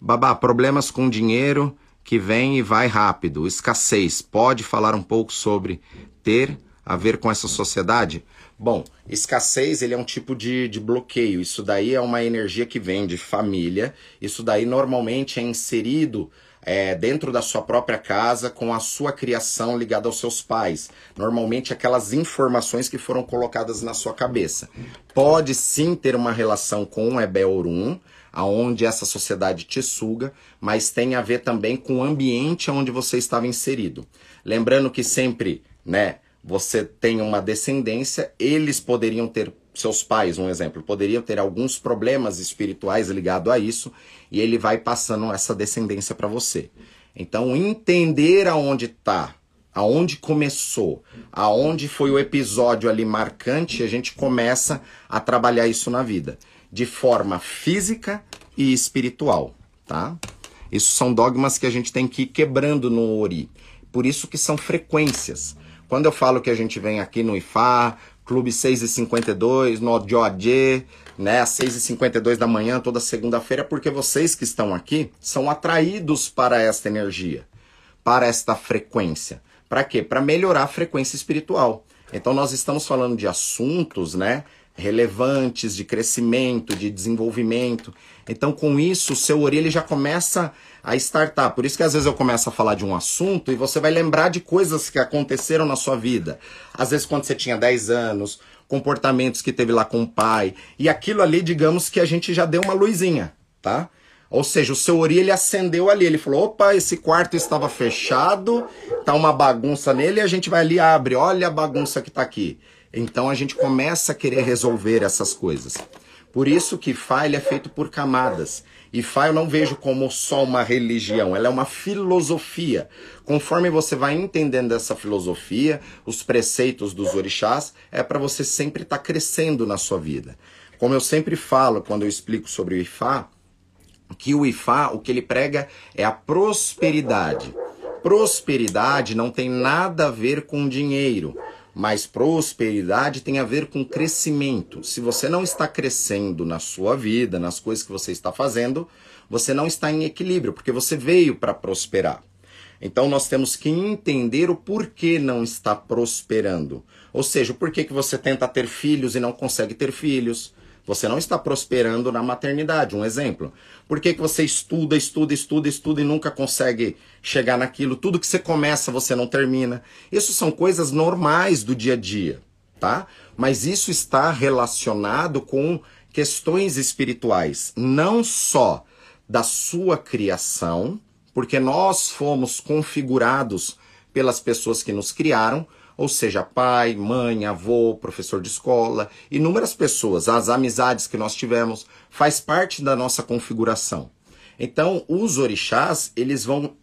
Babá, problemas com dinheiro que vem e vai rápido, escassez. Pode falar um pouco sobre ter a ver com essa sociedade? Bom, escassez ele é um tipo de, de bloqueio. Isso daí é uma energia que vem de família. Isso daí normalmente é inserido é, dentro da sua própria casa com a sua criação ligada aos seus pais. Normalmente aquelas informações que foram colocadas na sua cabeça. Pode sim ter uma relação com o Ebeorum, aonde essa sociedade te suga, mas tem a ver também com o ambiente onde você estava inserido. Lembrando que sempre, né, você tem uma descendência, eles poderiam ter seus pais, um exemplo, poderiam ter alguns problemas espirituais ligados a isso, e ele vai passando essa descendência para você. Então, entender aonde está, aonde começou, aonde foi o episódio ali marcante, a gente começa a trabalhar isso na vida, de forma física e espiritual, tá? Isso são dogmas que a gente tem que ir quebrando no Ori. Por isso que são frequências. Quando eu falo que a gente vem aqui no IFA, Clube 6 e 52 no Joadje, né, às 6 e 52 da manhã, toda segunda-feira, porque vocês que estão aqui são atraídos para esta energia, para esta frequência. Para quê? Para melhorar a frequência espiritual. Então nós estamos falando de assuntos, né, relevantes de crescimento, de desenvolvimento. Então, com isso, o seu ori ele já começa a startar. Por isso que às vezes eu começo a falar de um assunto e você vai lembrar de coisas que aconteceram na sua vida. Às vezes quando você tinha 10 anos, comportamentos que teve lá com o pai. E aquilo ali, digamos que a gente já deu uma luzinha, tá? Ou seja, o seu ori ele acendeu ali, ele falou: "Opa, esse quarto estava fechado, tá uma bagunça nele, e a gente vai ali abre, olha a bagunça que tá aqui". Então a gente começa a querer resolver essas coisas. Por isso que Fá é feito por camadas. E Fá eu não vejo como só uma religião, ela é uma filosofia. Conforme você vai entendendo essa filosofia, os preceitos dos orixás, é para você sempre estar tá crescendo na sua vida. Como eu sempre falo quando eu explico sobre o Ifá, que o Ifá, o que ele prega é a prosperidade. Prosperidade não tem nada a ver com dinheiro. Mas prosperidade tem a ver com crescimento. Se você não está crescendo na sua vida, nas coisas que você está fazendo, você não está em equilíbrio, porque você veio para prosperar. Então nós temos que entender o porquê não está prosperando. Ou seja, o porquê que você tenta ter filhos e não consegue ter filhos. Você não está prosperando na maternidade, um exemplo. Por que, que você estuda, estuda, estuda, estuda e nunca consegue chegar naquilo? Tudo que você começa, você não termina. Isso são coisas normais do dia a dia, tá? Mas isso está relacionado com questões espirituais, não só da sua criação, porque nós fomos configurados pelas pessoas que nos criaram, ou seja, pai, mãe, avô, professor de escola, inúmeras pessoas, as amizades que nós tivemos, faz parte da nossa configuração. Então, os orixás, eles vão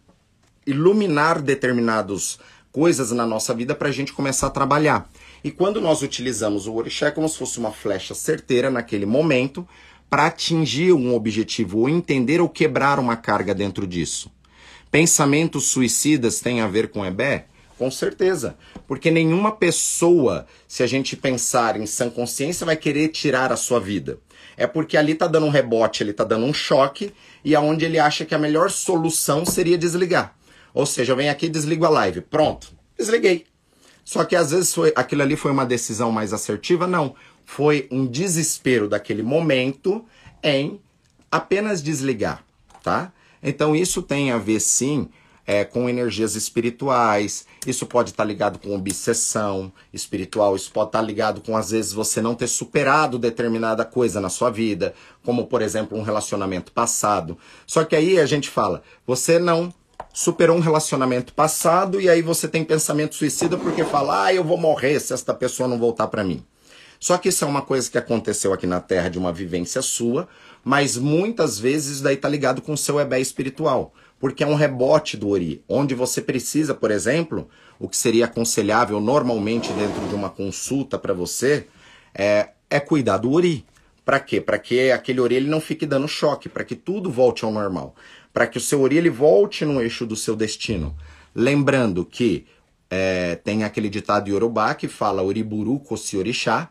iluminar determinadas coisas na nossa vida para a gente começar a trabalhar. E quando nós utilizamos o orixá é como se fosse uma flecha certeira naquele momento para atingir um objetivo ou entender ou quebrar uma carga dentro disso. Pensamentos suicidas têm a ver com Ebé? Com certeza. Porque nenhuma pessoa, se a gente pensar em sã consciência, vai querer tirar a sua vida. É porque ali tá dando um rebote, ele tá dando um choque, e aonde ele acha que a melhor solução seria desligar. Ou seja, eu venho aqui e desligo a live. Pronto, desliguei. Só que às vezes foi, aquilo ali foi uma decisão mais assertiva? Não. Foi um desespero daquele momento em apenas desligar, tá? Então isso tem a ver sim é, com energias espirituais, isso pode estar tá ligado com obsessão espiritual, isso pode estar tá ligado com, às vezes, você não ter superado determinada coisa na sua vida, como, por exemplo, um relacionamento passado. Só que aí a gente fala, você não superou um relacionamento passado e aí você tem pensamento suicida porque fala, ah, eu vou morrer se esta pessoa não voltar para mim. Só que isso é uma coisa que aconteceu aqui na Terra de uma vivência sua, mas muitas vezes isso daí tá ligado com o seu ebé espiritual porque é um rebote do Ori, onde você precisa, por exemplo, o que seria aconselhável normalmente dentro de uma consulta para você, é, é cuidar do Ori. Para quê? Para que aquele Ori ele não fique dando choque, para que tudo volte ao normal, para que o seu Ori ele volte no eixo do seu destino. Lembrando que é, tem aquele ditado Yorubá que fala Oriburu Kosi Orixá,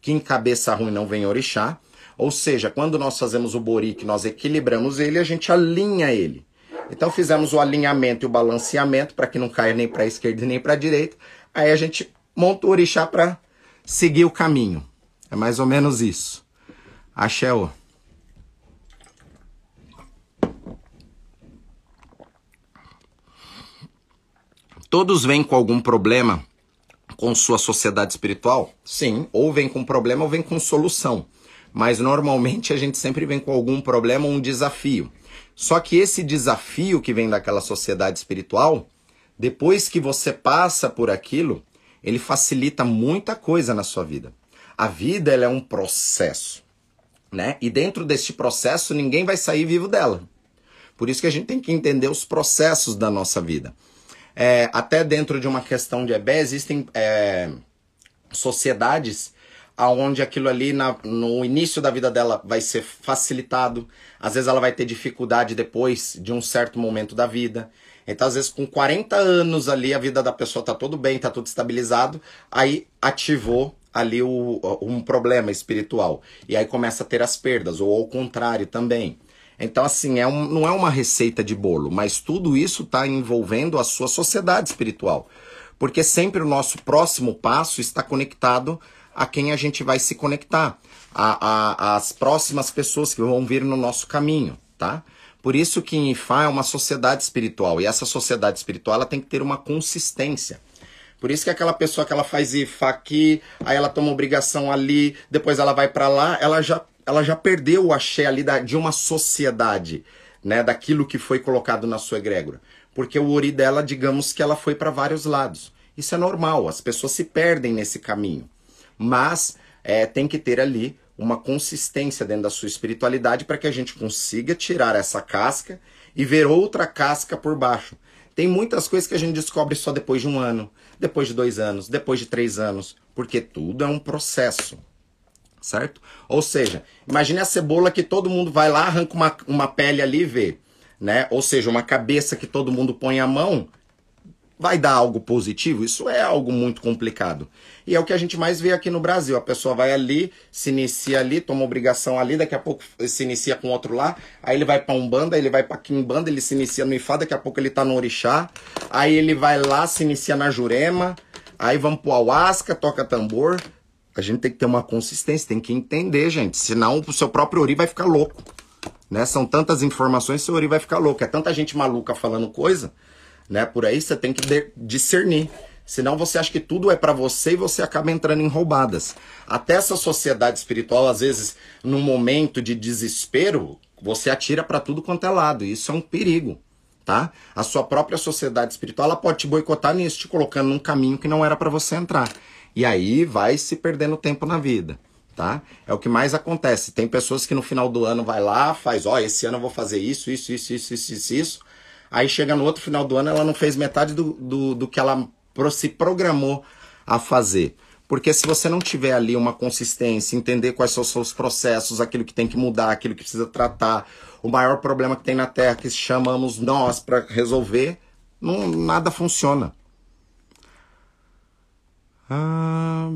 que em cabeça ruim não vem Orixá. Ou seja, quando nós fazemos o Bori, que nós equilibramos ele, a gente alinha ele. Então fizemos o alinhamento e o balanceamento para que não caia nem para a esquerda nem para a direita. Aí a gente monta o orixá para seguir o caminho. É mais ou menos isso. Axé. -o. Todos vêm com algum problema com sua sociedade espiritual? Sim, ou vem com problema ou vem com solução. Mas normalmente a gente sempre vem com algum problema ou um desafio. Só que esse desafio que vem daquela sociedade espiritual, depois que você passa por aquilo, ele facilita muita coisa na sua vida. A vida é um processo, né? E dentro deste processo ninguém vai sair vivo dela. Por isso que a gente tem que entender os processos da nossa vida. É, até dentro de uma questão de EBE, existem é, sociedades aonde aquilo ali na, no início da vida dela vai ser facilitado. Às vezes ela vai ter dificuldade depois de um certo momento da vida. Então, às vezes, com 40 anos ali, a vida da pessoa tá tudo bem, tá tudo estabilizado, aí ativou ali o, um problema espiritual. E aí começa a ter as perdas, ou ao contrário também. Então, assim, é um, não é uma receita de bolo, mas tudo isso está envolvendo a sua sociedade espiritual. Porque sempre o nosso próximo passo está conectado a quem a gente vai se conectar, a, a, as próximas pessoas que vão vir no nosso caminho, tá? Por isso que Ifá é uma sociedade espiritual, e essa sociedade espiritual ela tem que ter uma consistência. Por isso que aquela pessoa que ela faz Ifá aqui, aí ela toma obrigação ali, depois ela vai para lá, ela já ela já perdeu o axé ali da, de uma sociedade, né, daquilo que foi colocado na sua egrégora. Porque o ori dela, digamos que ela foi para vários lados. Isso é normal, as pessoas se perdem nesse caminho. Mas é, tem que ter ali uma consistência dentro da sua espiritualidade para que a gente consiga tirar essa casca e ver outra casca por baixo. Tem muitas coisas que a gente descobre só depois de um ano, depois de dois anos, depois de três anos, porque tudo é um processo certo? Ou seja, imagine a cebola que todo mundo vai lá, arranca uma, uma pele ali e vê, né? Ou seja, uma cabeça que todo mundo põe a mão, vai dar algo positivo? Isso é algo muito complicado. E é o que a gente mais vê aqui no Brasil. A pessoa vai ali, se inicia ali, toma obrigação ali, daqui a pouco se inicia com outro lá, aí ele vai para Umbanda, ele vai para Quimbanda, ele se inicia no Ifá, daqui a pouco ele tá no Orixá, aí ele vai lá, se inicia na Jurema, aí vamos pro Alasca, toca tambor, a gente tem que ter uma consistência, tem que entender, gente. Senão o seu próprio Ori vai ficar louco. Né? São tantas informações, seu Ori vai ficar louco. É tanta gente maluca falando coisa, né? Por aí você tem que discernir. Senão você acha que tudo é para você e você acaba entrando em roubadas. Até essa sociedade espiritual, às vezes, num momento de desespero, você atira para tudo quanto é lado. E isso é um perigo, tá? A sua própria sociedade espiritual ela pode te boicotar nisso, te colocando num caminho que não era para você entrar. E aí vai se perdendo tempo na vida, tá? É o que mais acontece. Tem pessoas que no final do ano vai lá, faz, ó, oh, esse ano eu vou fazer isso, isso, isso, isso, isso, isso, isso. Aí chega no outro final do ano, ela não fez metade do, do, do que ela se programou a fazer. Porque se você não tiver ali uma consistência, entender quais são os seus processos, aquilo que tem que mudar, aquilo que precisa tratar, o maior problema que tem na Terra que chamamos nós para resolver, não, nada funciona. Ah,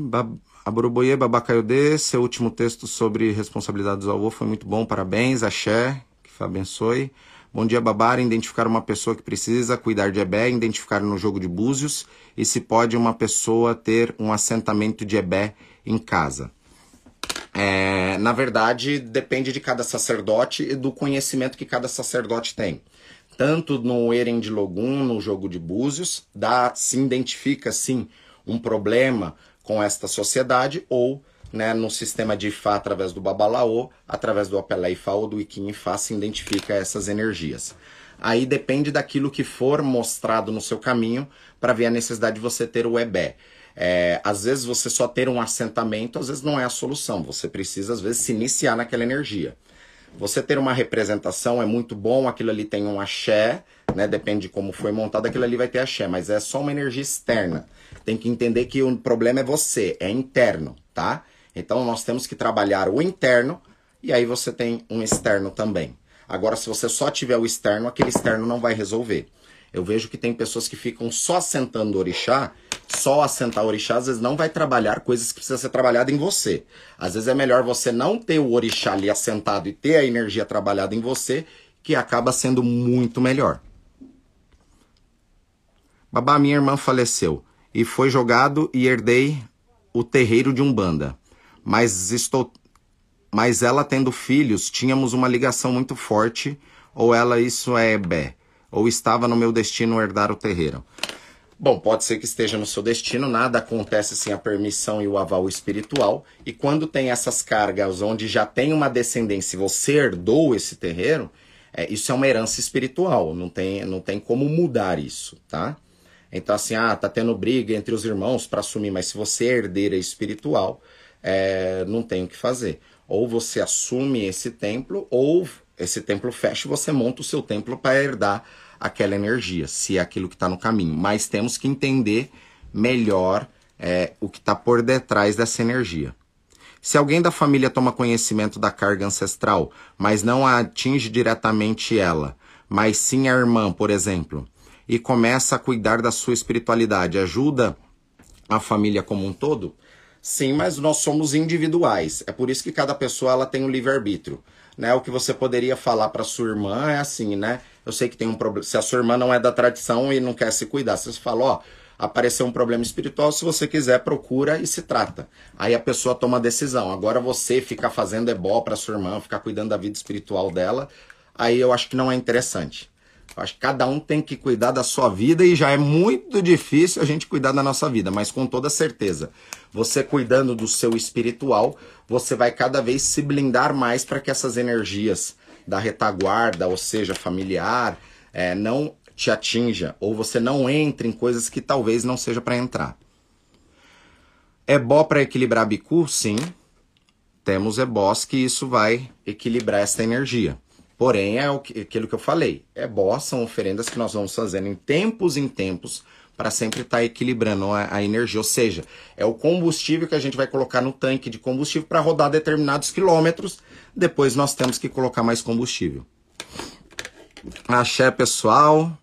Aburuboye Babacaiodê, seu último texto sobre responsabilidade do avô foi muito bom, parabéns, axé, que abençoe. Bom dia, Babara. Identificar uma pessoa que precisa cuidar de Ebé, identificar no jogo de búzios e se pode uma pessoa ter um assentamento de Ebé em casa. É, na verdade, depende de cada sacerdote e do conhecimento que cada sacerdote tem. Tanto no Eren de Logum, no jogo de búzios, dá, se identifica sim um problema com esta sociedade ou né, no sistema de Ifá através do Babalaô, através do Apelé Ifá ou do Iquim Ifá se identifica essas energias. Aí depende daquilo que for mostrado no seu caminho para ver a necessidade de você ter o Ebé. É, às vezes você só ter um assentamento, às vezes não é a solução. Você precisa, às vezes, se iniciar naquela energia. Você ter uma representação é muito bom, aquilo ali tem um axé, né? Depende de como foi montado, aquilo ali vai ter axé, mas é só uma energia externa. Tem que entender que o problema é você, é interno, tá? Então nós temos que trabalhar o interno e aí você tem um externo também. Agora, se você só tiver o externo, aquele externo não vai resolver. Eu vejo que tem pessoas que ficam só assentando orixá, só assentar orixá, às vezes não vai trabalhar coisas que precisam ser trabalhadas em você. Às vezes é melhor você não ter o orixá ali assentado e ter a energia trabalhada em você, que acaba sendo muito melhor. Babá, minha irmã faleceu e foi jogado e herdei o terreiro de Umbanda. Mas estou mas ela tendo filhos, tínhamos uma ligação muito forte, ou ela isso é bé ou estava no meu destino herdar o terreiro. Bom, pode ser que esteja no seu destino, nada acontece sem a permissão e o aval espiritual. E quando tem essas cargas onde já tem uma descendência e você herdou esse terreiro, é, isso é uma herança espiritual, não tem, não tem como mudar isso, tá? Então, assim, ah, tá tendo briga entre os irmãos para assumir, mas se você é herdeira espiritual, é, não tem o que fazer. Ou você assume esse templo, ou esse templo fecha e você monta o seu templo para herdar aquela energia, se é aquilo que está no caminho. Mas temos que entender melhor é, o que está por detrás dessa energia. Se alguém da família toma conhecimento da carga ancestral, mas não atinge diretamente ela, mas sim a irmã, por exemplo, e começa a cuidar da sua espiritualidade, ajuda a família como um todo? Sim, mas nós somos individuais. É por isso que cada pessoa ela tem um livre-arbítrio. Né? O que você poderia falar para sua irmã é assim, né? Eu sei que tem um problema. Se a sua irmã não é da tradição e não quer se cuidar, você fala, ó, apareceu um problema espiritual, se você quiser, procura e se trata. Aí a pessoa toma a decisão. Agora você ficar fazendo ebó para sua irmã, ficar cuidando da vida espiritual dela, aí eu acho que não é interessante. Acho que cada um tem que cuidar da sua vida e já é muito difícil a gente cuidar da nossa vida, mas com toda certeza, você cuidando do seu espiritual, você vai cada vez se blindar mais para que essas energias da retaguarda, ou seja, familiar, é, não te atinja ou você não entre em coisas que talvez não seja para entrar. É bom para equilibrar bicu? Sim. Temos ebós que isso vai equilibrar essa energia. Porém, é aquilo que eu falei. Ebó são oferendas que nós vamos fazendo em tempos em tempos para sempre estar tá equilibrando a, a, energia. Ou seja, é o combustível que a gente vai colocar no tanque de combustível para rodar determinados quilômetros. Depois nós temos que colocar mais combustível. Axé, pessoal.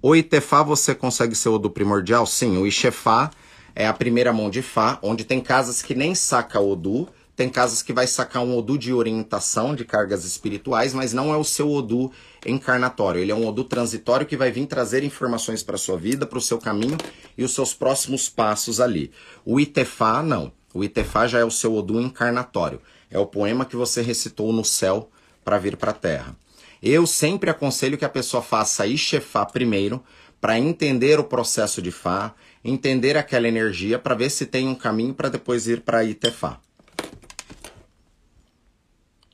O Itefá você consegue ser o do primordial? Sim, o Ixefá é a primeira mão de Fá, onde tem casas que nem saca Odu tem casas que vai sacar um Odu de orientação, de cargas espirituais, mas não é o seu Odu encarnatório. Ele é um Odu transitório que vai vir trazer informações para sua vida, para o seu caminho e os seus próximos passos ali. O Itefá, não. O Itefá já é o seu Odu encarnatório. É o poema que você recitou no céu para vir para a terra. Eu sempre aconselho que a pessoa faça Ixefá primeiro, para entender o processo de Fá, entender aquela energia, para ver se tem um caminho para depois ir para Itefá.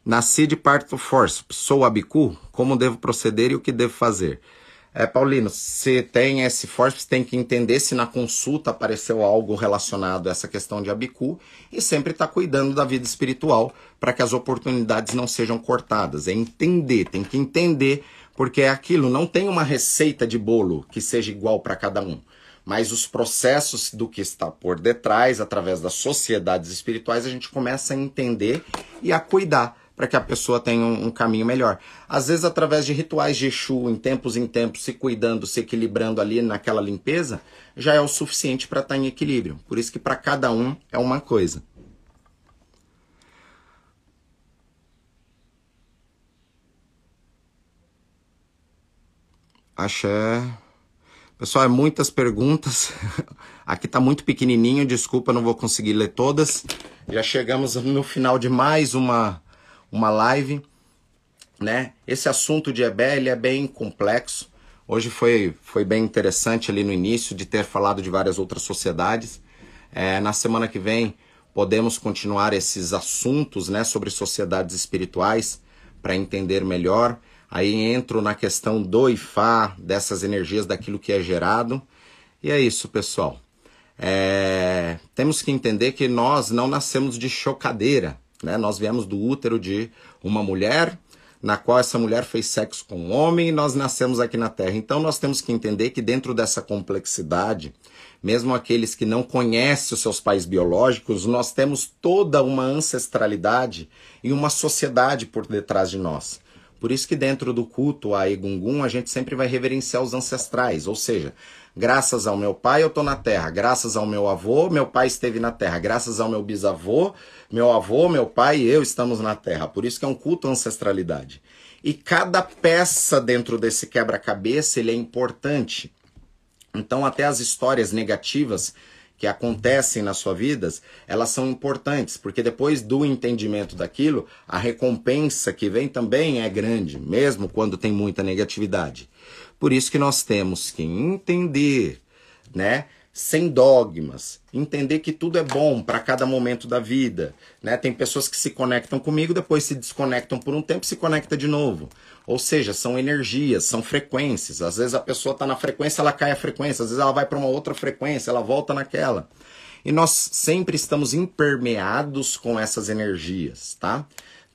Nasci de parto force, sou abicu, como devo proceder e o que devo fazer? É, Paulino, se tem esse force, tem que entender se na consulta apareceu algo relacionado a essa questão de abicu e sempre estar tá cuidando da vida espiritual para que as oportunidades não sejam cortadas. É entender, tem que entender, porque é aquilo, não tem uma receita de bolo que seja igual para cada um mas os processos do que está por detrás, através das sociedades espirituais, a gente começa a entender e a cuidar para que a pessoa tenha um, um, caminho melhor. Às vezes, através de rituais de Exu, em tempos em tempos, se cuidando, se equilibrando ali naquela limpeza, já é o suficiente para estar tá em equilíbrio. Por isso que para cada um é uma coisa. Axé. Pessoal, é muitas perguntas. Aqui está muito pequenininho, desculpa, não vou conseguir ler todas. Já chegamos no final de mais uma uma live, né? Esse assunto de EBE ele é bem complexo. Hoje foi, foi bem interessante ali no início de ter falado de várias outras sociedades. É, na semana que vem podemos continuar esses assuntos, né, sobre sociedades espirituais para entender melhor. Aí entro na questão do Ifá, dessas energias, daquilo que é gerado. E é isso, pessoal. É, temos que entender que nós não nascemos de chocadeira. Né? Nós viemos do útero de uma mulher, na qual essa mulher fez sexo com um homem e nós nascemos aqui na Terra. Então nós temos que entender que dentro dessa complexidade, mesmo aqueles que não conhecem os seus pais biológicos, nós temos toda uma ancestralidade e uma sociedade por detrás de nós. Por isso que dentro do culto a Egungun a gente sempre vai reverenciar os ancestrais, ou seja, Graças ao meu pai eu estou na terra. Graças ao meu avô, meu pai esteve na terra. Graças ao meu bisavô, meu avô, meu pai e eu estamos na terra. Por isso que é um culto à ancestralidade. E cada peça dentro desse quebra-cabeça ele é importante. Então até as histórias negativas que acontecem nas suas vidas, elas são importantes, porque depois do entendimento daquilo, a recompensa que vem também é grande, mesmo quando tem muita negatividade. Por isso que nós temos que entender, né? Sem dogmas, entender que tudo é bom para cada momento da vida, né? Tem pessoas que se conectam comigo, depois se desconectam por um tempo, se conecta de novo. Ou seja, são energias, são frequências. Às vezes a pessoa está na frequência, ela cai a frequência, às vezes ela vai para uma outra frequência, ela volta naquela. E nós sempre estamos impermeados com essas energias, tá?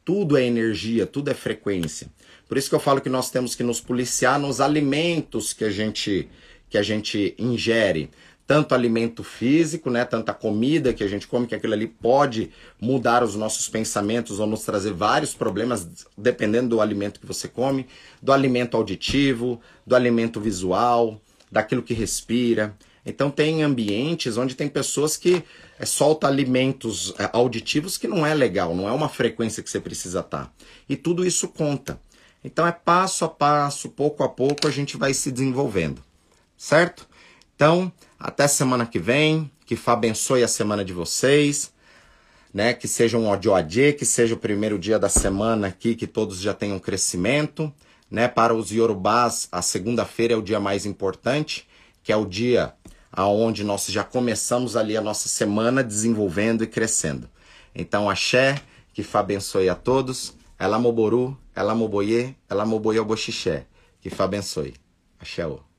Tudo é energia, tudo é frequência. Por isso que eu falo que nós temos que nos policiar nos alimentos que a gente que a gente ingere, tanto alimento físico, né, tanta comida que a gente come que aquilo ali pode mudar os nossos pensamentos ou nos trazer vários problemas dependendo do alimento que você come, do alimento auditivo, do alimento visual, daquilo que respira. Então tem ambientes onde tem pessoas que é, solta alimentos é, auditivos que não é legal, não é uma frequência que você precisa estar. Tá. E tudo isso conta. Então é passo a passo, pouco a pouco a gente vai se desenvolvendo, certo? Então, até semana que vem, que Fá abençoe a semana de vocês, né? Que seja um ODOAD, que seja o primeiro dia da semana aqui, que todos já tenham crescimento, né? Para os Yorubás, a segunda-feira é o dia mais importante, que é o dia aonde nós já começamos ali a nossa semana desenvolvendo e crescendo. Então, axé, que Fá abençoe a todos. Ela moboru, ela moboye, ela moboye o. Que Fá abençoe. Axé. -o.